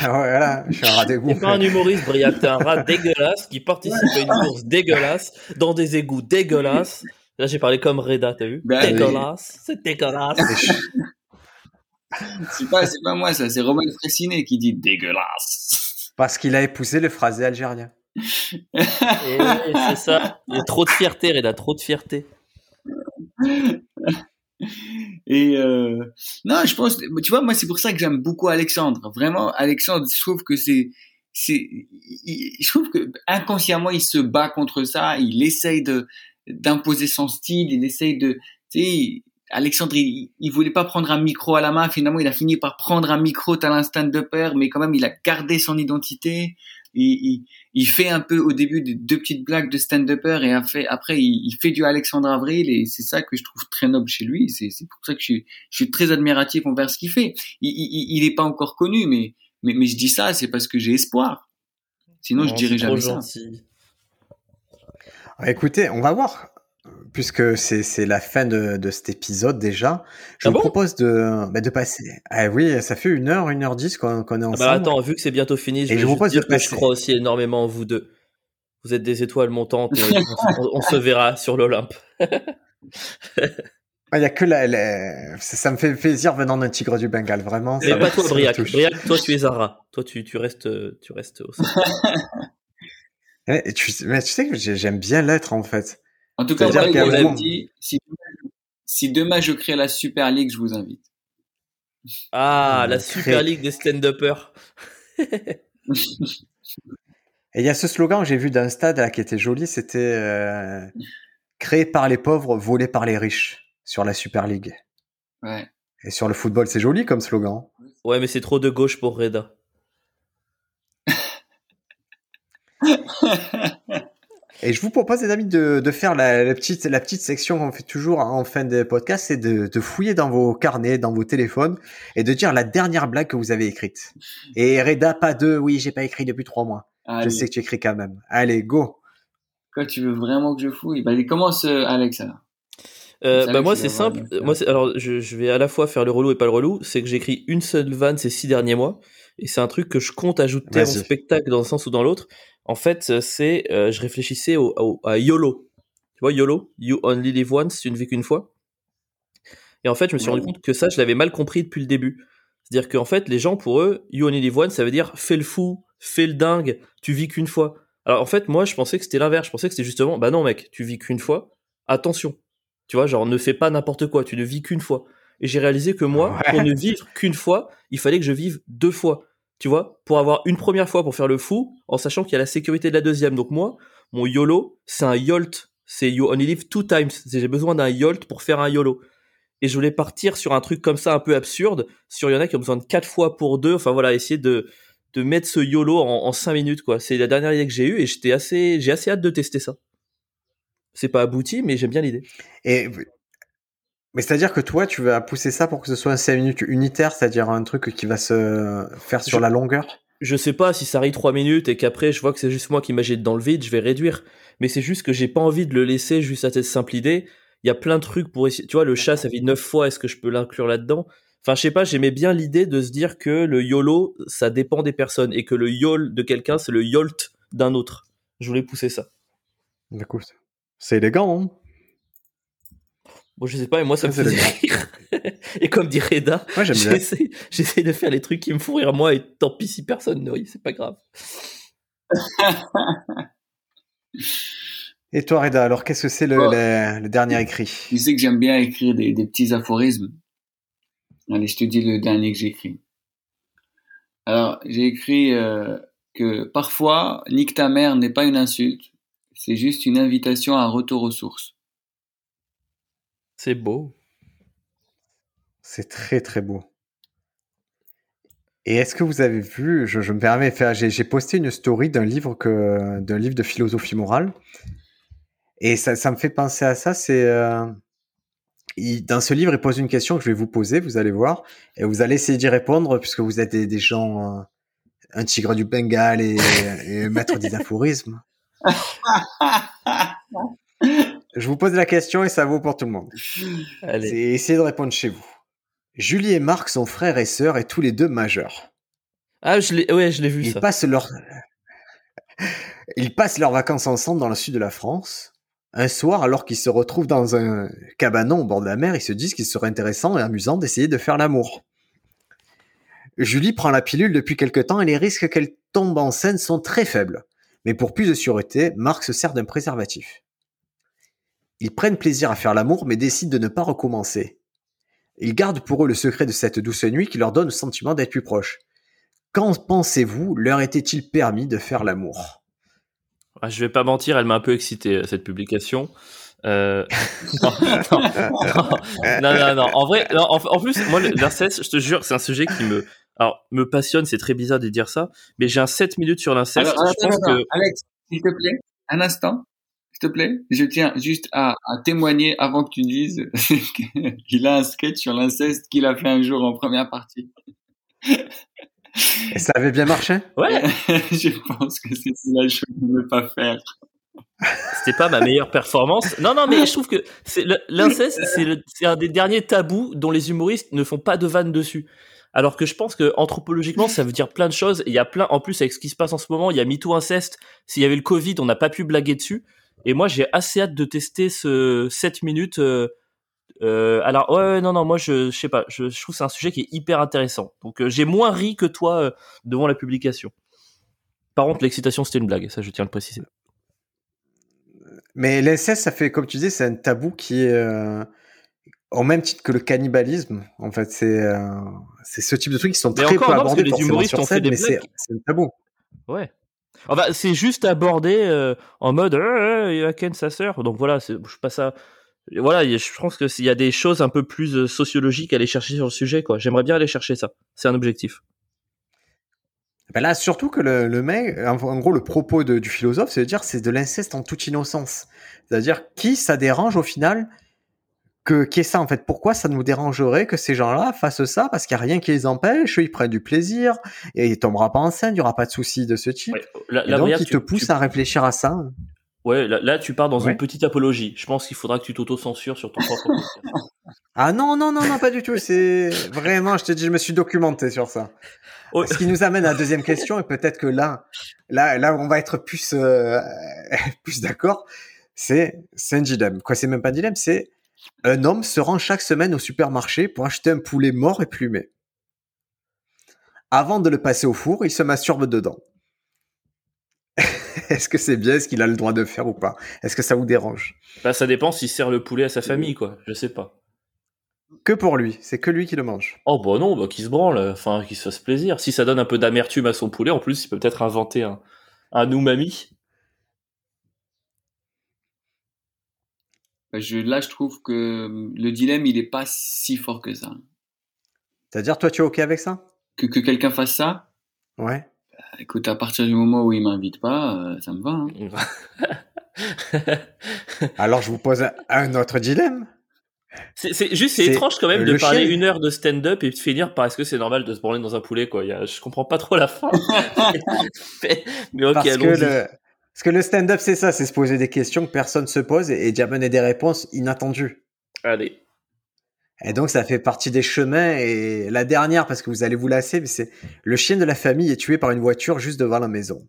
Ah voilà, je suis un rat d'égout. T'es pas un humoriste, Briac, t'es un rat dégueulasse qui participe à une course dégueulasse, dans des égouts dégueulasses. Là, j'ai parlé comme Reda, t'as vu? Bah, Dégueulasse, c'est dégueulasse. c'est pas, c'est pas moi ça, c'est Romain Fressinet qui dit dégueulasse. Parce qu'il a épousé le phrasé algérien. c'est ça. Il y a trop de fierté, Reda, trop de fierté. Et euh, non, je pense, tu vois, moi c'est pour ça que j'aime beaucoup Alexandre. Vraiment, Alexandre, je trouve que c'est, c'est, je trouve que inconsciemment il se bat contre ça. Il essaye de d'imposer son style. Il essaye de, tu sais, Alexandre, il, il, voulait pas prendre un micro à la main. Finalement, il a fini par prendre un micro tel un stand-upper, mais quand même, il a gardé son identité. Il, il, il, fait un peu au début des deux petites blagues de stand-upper et après, après il, fait du Alexandre Avril et c'est ça que je trouve très noble chez lui. C'est pour ça que je suis, je suis très admiratif envers ce qu'il fait. Il, il, est pas encore connu, mais, mais, mais je dis ça, c'est parce que j'ai espoir. Sinon, non, je dirais jamais ça. Écoutez, on va voir puisque c'est la fin de, de, cet épisode déjà, je ah vous bon propose de, bah, de passer. Ah oui, ça fait une heure, une heure dix qu'on qu est ensemble. Ah bah attends, vu que c'est bientôt fini, je, et je vous propose dire de passer. que je crois aussi énormément en vous deux. Vous êtes des étoiles montantes. on, on, se verra sur l'Olympe. Il y a que la, la, ça, me fait plaisir venant d'un tigre du Bengale, vraiment. Mais pas toi, Briac. Briac, toi, tu es rat. Toi, tu, tu restes, tu restes au mais, tu, mais tu sais que j'aime bien l'être, en fait. En tout cas, moi, je dit, si, si demain je crée la Super League, je vous invite. Ah, la Super League des stand-uppers. Et il y a ce slogan que j'ai vu d'un stade là, qui était joli, c'était euh, créé par les pauvres, volé par les riches sur la Super League. Ouais. Et sur le football, c'est joli comme slogan. Ouais, mais c'est trop de gauche pour Reda. Et je vous propose, les amis, de, de faire la, la, petite, la petite section qu'on fait toujours en fin de podcast, c'est de, de, fouiller dans vos carnets, dans vos téléphones, et de dire la dernière blague que vous avez écrite. Et Reda, pas de, oui, j'ai pas écrit depuis trois mois. Allez. Je sais que tu écris quand même. Allez, go. Quoi, tu veux vraiment que je fouille? Bah, commence, euh, Alex, alors. Euh, bah moi c'est simple. Moi alors je, je, vais à la fois faire le relou et pas le relou. C'est que j'écris une seule vanne ces six derniers mois et c'est un truc que je compte ajouter à mon spectacle dans un sens ou dans l'autre. En fait, c'est, euh, je réfléchissais au, au, à YOLO. Tu vois, YOLO, You Only Live Once, tu ne vis qu'une fois. Et en fait, je me suis rendu compte que ça, je l'avais mal compris depuis le début. C'est-à-dire qu'en fait, les gens, pour eux, You Only Live Once, ça veut dire fais le fou, fais le dingue, tu vis qu'une fois. Alors en fait, moi, je pensais que c'était l'inverse. Je pensais que c'était justement, bah non, mec, tu vis qu'une fois. Attention. Tu vois, genre, ne fais pas n'importe quoi, tu ne vis qu'une fois. Et j'ai réalisé que moi, ouais. pour ne vivre qu'une fois, il fallait que je vive deux fois tu vois, pour avoir une première fois pour faire le fou, en sachant qu'il y a la sécurité de la deuxième. Donc moi, mon YOLO, c'est un YOLT. C'est You Only Live Two Times. J'ai besoin d'un YOLT pour faire un YOLO. Et je voulais partir sur un truc comme ça un peu absurde. Sur il y en a qui ont besoin de quatre fois pour deux. Enfin voilà, essayer de, de mettre ce YOLO en, cinq minutes, quoi. C'est la dernière idée que j'ai eue et j'étais assez, j'ai assez hâte de tester ça. C'est pas abouti, mais j'aime bien l'idée. Et mais c'est-à-dire que toi, tu vas pousser ça pour que ce soit un 5 minutes unitaire, c'est-à-dire un truc qui va se faire sur Je- la longueur? Je sais pas si ça arrive 3 minutes et qu'après je vois que c'est juste moi qui m'agite dans le vide, je vais réduire. Mais c'est juste que j'ai pas envie de le laisser juste à cette simple idée. Il y a plein de trucs pour essayer. Tu vois, le chat, ça vit 9 fois, est-ce que je peux l'inclure là-dedans? Enfin, je sais pas, j'aimais bien l'idée de se dire que le YOLO, ça dépend des personnes et que le YOL de quelqu'un, c'est le YOLT d'un autre. Je voulais pousser ça. Écoute, c'est élégant, hein? Bon, je sais pas, et moi, ça me Ça, faisait rire. et comme dit Reda, j'essaie j'essaie de faire les trucs qui me font rire moi et tant pis si personne ne rit, c'est pas grave. Et toi, Reda, alors qu'est-ce que c'est le, Oh. le- le dernier écrit? Tu sais que j'aime bien écrire des, des petits aphorismes. Allez, je te dis le dernier que j'ai écrit. Alors, j'ai écrit euh, que parfois, nique ta mère n'est pas une insulte, c'est juste une invitation à un retour aux sources. C'est beau. C'est très très beau. Et est-ce que vous avez vu, je, je me permets, de faire- j'ai posté une story d'un livre que d'un livre de philosophie morale, et ça, ça me fait penser à ça. C'est euh, dans ce livre, il pose une question que je vais vous poser, vous allez voir, et vous allez essayer d'y répondre puisque vous êtes des, des gens, euh, un tigre du Bengale et, et maître des aphorismes. Je vous pose la question et ça vaut pour tout le monde. Allez. C'est essayez de répondre chez vous. Julie et Marc sont frères et sœurs et tous les deux majeurs. Ah, je l'ai, ouais, je l'ai vu Ils ça. passent leur ils passent leurs vacances ensemble dans le sud de la France. Un soir, alors qu'ils se retrouvent dans un cabanon au bord de la mer, ils se disent qu'il serait intéressant et amusant d'essayer de faire l'amour. Julie prend la pilule depuis quelque temps et les risques qu'elle tombe enceinte sont très faibles. Mais pour plus de sûreté, Marc se sert d'un préservatif. Ils prennent plaisir à faire l'amour mais décident de ne pas recommencer. Ils gardent pour eux le secret de cette douce nuit qui leur donne le sentiment d'être plus proches. Quand pensez-vous? Leur était-il permis de faire l'amour? Ah, je vais pas mentir, elle m'a un peu excité cette publication. Euh... non, non, non, non, non, non. En vrai, non, en, en plus, moi, l'inceste, je te jure, c'est un sujet qui me, alors, me passionne. C'est très bizarre de dire ça, mais j'ai un 7 minutes sur l'inceste. Je pense que Alex, s'il te plaît, un instant, s'il te plaît. Je tiens juste à, à témoigner avant que tu dises qu'il a un sketch sur l'inceste qu'il a fait un jour en première partie. Et ça avait bien marché? Ouais, je pense que c'est la chose de ne pas faire. c'était pas ma meilleure performance. Non, non, mais je trouve que l'inceste, c'est un des derniers tabous dont les humoristes ne font pas de vannes dessus. Alors que je pense que anthropologiquement, ça veut dire plein de choses. Il y a plein, en plus avec ce qui se passe en ce moment, il y a MeToo inceste. S'il y avait le Covid, on n'a pas pu blaguer dessus. Et moi, j'ai assez hâte de tester ce 7 minutes. euh, euh, alors ouais, ouais, non, non, moi je, je sais pas, je, je trouve que c'est un sujet qui est hyper intéressant. Donc euh, j'ai moins ri que toi euh, devant la publication. Par contre, l'excitation c'était une blague, ça je tiens à le préciser. Mais l'inceste, ça fait, comme tu disais, c'est un tabou qui est au même titre que le cannibalisme. En fait, c'est c'est ce type de trucs qui sont Mais très encore, peu non, parce que abordés les humoristes ont fait des mais c'est blagues. c'est un tabou. Ouais. Enfin, c'est juste abordé euh, en mode euh, euh, il a ken sa sœur. Donc voilà, je passe à voilà, je pense que s'il y a des choses un peu plus euh, sociologiques à aller chercher sur le sujet quoi. J'aimerais bien aller chercher ça. C'est un objectif. Ben là, surtout que le, le mec, en, en gros, le propos de- du philosophe, c'est de dire c'est de l'inceste en toute innocence. C'est-à-dire, qui ça dérange au final que qui est ça en fait? Pourquoi ça nous dérangerait que ces gens-là fassent ça? Parce qu'il n'y a rien qui les empêche, ils prennent du plaisir, et il tombera pas enceinte, il n'y aura pas de souci de ce type. Ouais, là, Et là, donc, il tu- te pousse tu- à réfléchir à ça. Ouais, là, là, tu pars dans Ouais. une petite apologie. Je pense qu'il faudra que tu t'auto-censures sur ton propre podcast. Ah non, non, non, non, pas du tout. C'est vraiment, je te dis, je me suis documenté sur ça. Ce qui nous amène à la deuxième question, et peut-être que là, là, là, on va être plus, euh, plus d'accord. C'est, c'est un dilemme. Quoi, c'est même pas un dilemme, c'est un homme se rend chaque semaine au supermarché pour acheter un poulet mort et plumé. Avant de le passer au four, il se masturbe dedans. Est-ce que c'est bien Est-ce qu'il a le droit de faire ou pas? Est-ce que ça vous dérange? Bah, ça dépend s'il sert le poulet à sa famille, quoi. Je sais pas. Que pour lui, c'est que lui qui le mange. Oh bah non, bah qu'il se branle, enfin qu'il se fasse plaisir. Si ça donne un peu d'amertume à son poulet, en plus, il peut peut-être inventer un, un umami. Je, là, je trouve que le dilemme, il est pas si fort que ça. C'est-à-dire, toi, tu es OK avec ça? Que, que quelqu'un fasse ça? Ouais. bah, Écoute, à partir du moment où il m'invite pas, euh, ça me va. Hein. Alors, je vous pose un, un autre dilemme. C'est c'est- juste, c'est C'est étrange quand même de le parler chien. une heure de stand-up et de finir par est-ce que c'est normal de se branler dans un poulet, quoi? Il y a, je comprends pas trop la fin. mais, mais ok, parce, que le, parce que le stand-up, c'est ça, c'est se poser des questions que personne se pose et, et d'y amener des réponses inattendues. Allez. Et donc, ça fait partie des chemins. Et la dernière, parce que vous allez vous lasser, mais c'est le chien de la famille est tué par une voiture juste devant la maison.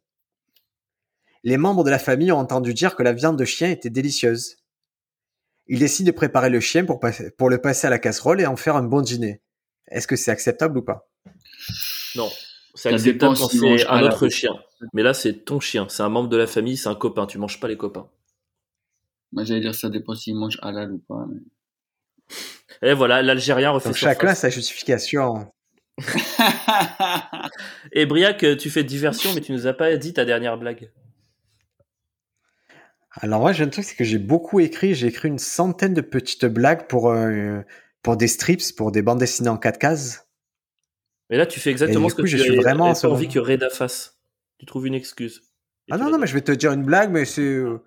Les membres de la famille ont entendu dire que la viande de chien était délicieuse. Ils décident de préparer le chien pour, passer- pour le passer à la casserole et en faire un bon dîner. Est-ce que c'est acceptable ou pas? Non. C'est Ça acceptable dépend quand c'est un autre chien. Mais là, c'est ton chien. C'est un membre de la famille, c'est un copain. Tu manges pas les copains. Moi, j'allais dire ça dépend s'il mange halal ou pas. mais- Et voilà, l'Algérien refait Donc, chacun sa justification. Et Briac, tu fais diversion, mais tu nous as pas dit ta dernière blague. Alors moi, j'ai un truc, c'est que j'ai beaucoup écrit. J'ai écrit une centaine de petites blagues pour, euh, pour des strips, pour des bandes dessinées en 4 cases. Mais là, tu fais exactement ce que coup, tu je suis as vraiment as envie que Reda fasse. Tu trouves une excuse. Ah tu non, non, mais je vais te dire une blague, mais c'est... euh,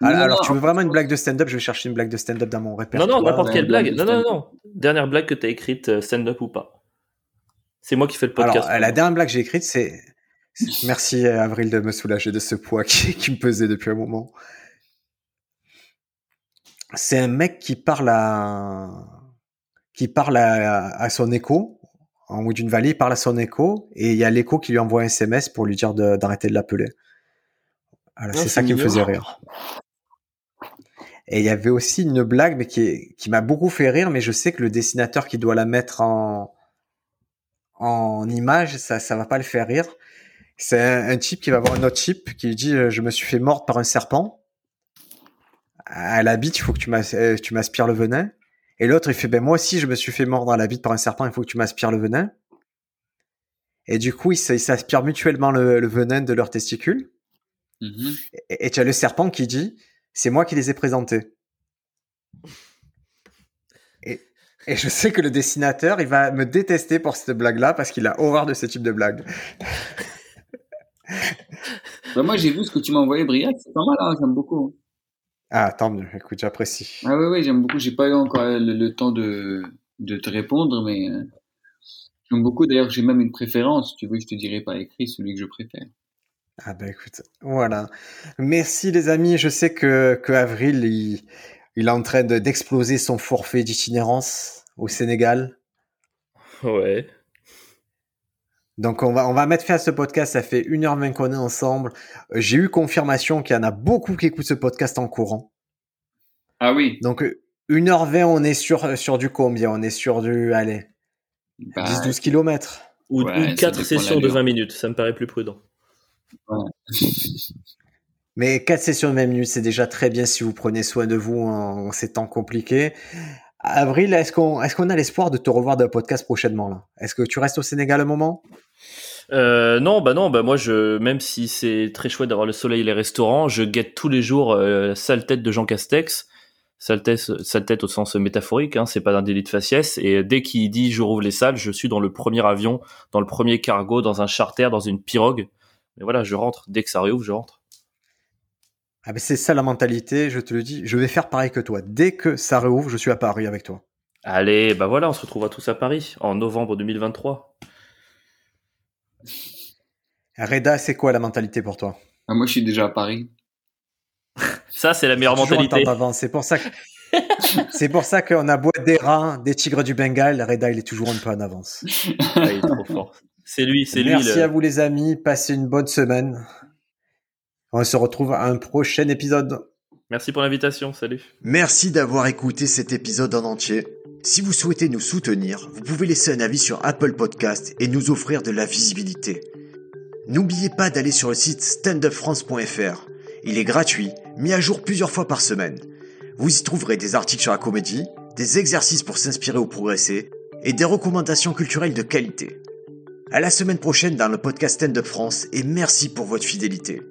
Non, non, Alors, non, tu veux en vraiment une blague de stand-up? Je vais chercher une blague de stand-up dans mon Non, répertoire. non, n'importe ouais, quelle blague blague. Non, non, non. Dernière blague que t'as écrite, euh, stand-up ou pas. C'est moi qui fais le Alors, podcast. euh, la dernière blague que j'ai écrite, c'est... Merci, euh, Avril, de me soulager de ce poids qui, qui me pesait depuis un moment. C'est un mec qui parle à... qui parle à, à son écho. En haut d'une vallée, il parle à son écho, et il y a l'écho qui lui envoie un SMS pour lui dire d'arrêter de l'appeler. Voilà, Ah, c'est ça qui me faisait rire. Et il y avait aussi une blague, mais qui, qui m'a beaucoup fait rire, mais je sais que le dessinateur qui doit la mettre en, en image, ça, ça va pas le faire rire. C'est un, un type qui va voir un autre type qui lui dit euh, Je me suis fait mordre par un serpent. À la bite, il faut que tu euh, tu m'aspires le venin. Et l'autre, il fait Ben moi aussi, je me suis fait mordre à la bite par un serpent, il faut que tu m'aspires le venin. Et du coup, ils s'aspirent mutuellement le, le venin de leurs testicules. Mhm. Et et tu as le serpent qui dit c'est moi qui les ai présentés. Et, et je sais que le dessinateur, il va me détester pour cette blague-là parce qu'il a horreur de ce type de blague. Bah, moi, j'ai vu ce que tu m'as envoyé, Briac. C'est pas mal, hein, j'aime beaucoup. Ah, tant mieux, écoute, j'apprécie. Ah oui, oui, j'aime beaucoup. J'ai pas eu encore le, le temps de, de te répondre, mais euh, j'aime beaucoup. D'ailleurs, j'ai même une préférence. Tu veux que je te dirai par écrit celui que je préfère. Ah ben écoute, voilà. Merci les amis, je sais que, que Avril, il, il est en train de- d'exploser son forfait d'itinérance au Sénégal. Ouais. Donc on va, on va mettre fin à ce podcast, ça fait 1h20 qu'on est ensemble. Euh, J'ai eu confirmation qu'il y en a beaucoup qui écoutent ce podcast en courant. Ah oui. Donc euh, 1h20, on est sur, sur du combien? On est sur du, allez, Bah, 10-12 kilomètres. Ou, Ouais, ou quatre dépend sessions de l'allure. 20 minutes. Ça me paraît plus prudent. Mais 4 sessions de 20 minutes, c'est déjà très bien si vous prenez soin de vous en, en ces temps compliqués. Avril, est-ce qu'on est a l'espoir de te revoir dans le podcast prochainement là? Est-ce que tu restes au Sénégal un moment? Euh, non, bah non, bah moi, je, même si c'est très chouette d'avoir le soleil et les restaurants, je guette tous les jours euh, la sale tête de Jean Castex. Sale tête, tête au sens métaphorique, hein, c'est pas d'un délit de faciès. Et dès qu'il dit je rouvre les salles, je suis dans le premier avion, dans le premier cargo, dans un charter, dans une pirogue. Mais voilà, je rentre. Dès que ça réouvre, je rentre. Ah ben c'est ça la mentalité, je te le dis. Je vais faire pareil que toi. Dès que ça réouvre, je suis à Paris avec toi. Allez, bah voilà, on se retrouvera tous à Paris en novembre 2023. Reda, c'est quoi la mentalité pour toi? Ah, moi, je suis déjà à Paris. Ça, c'est la meilleure mentalité. C'est pour ça que c'est pour ça qu'on a beau être des rats, des tigres du Bengale, Reda il est toujours un peu en avance. Ah, il est trop fort. C'est lui, c'est lui. Merci le- à vous les amis, passez une bonne semaine. On se retrouve à un prochain épisode. Merci pour l'invitation. Salut. Merci d'avoir écouté cet épisode en entier. Si vous souhaitez nous soutenir, vous pouvez laisser un avis sur Apple Podcast et nous offrir de la visibilité. N'oubliez pas d'aller sur le site standupfrance.fr. Il est gratuit, mis à jour plusieurs fois par semaine. Vous y trouverez des articles sur la comédie, des exercices pour s'inspirer ou progresser, et des recommandations culturelles de qualité. À la semaine prochaine dans le podcast Stand Up France et merci pour votre fidélité.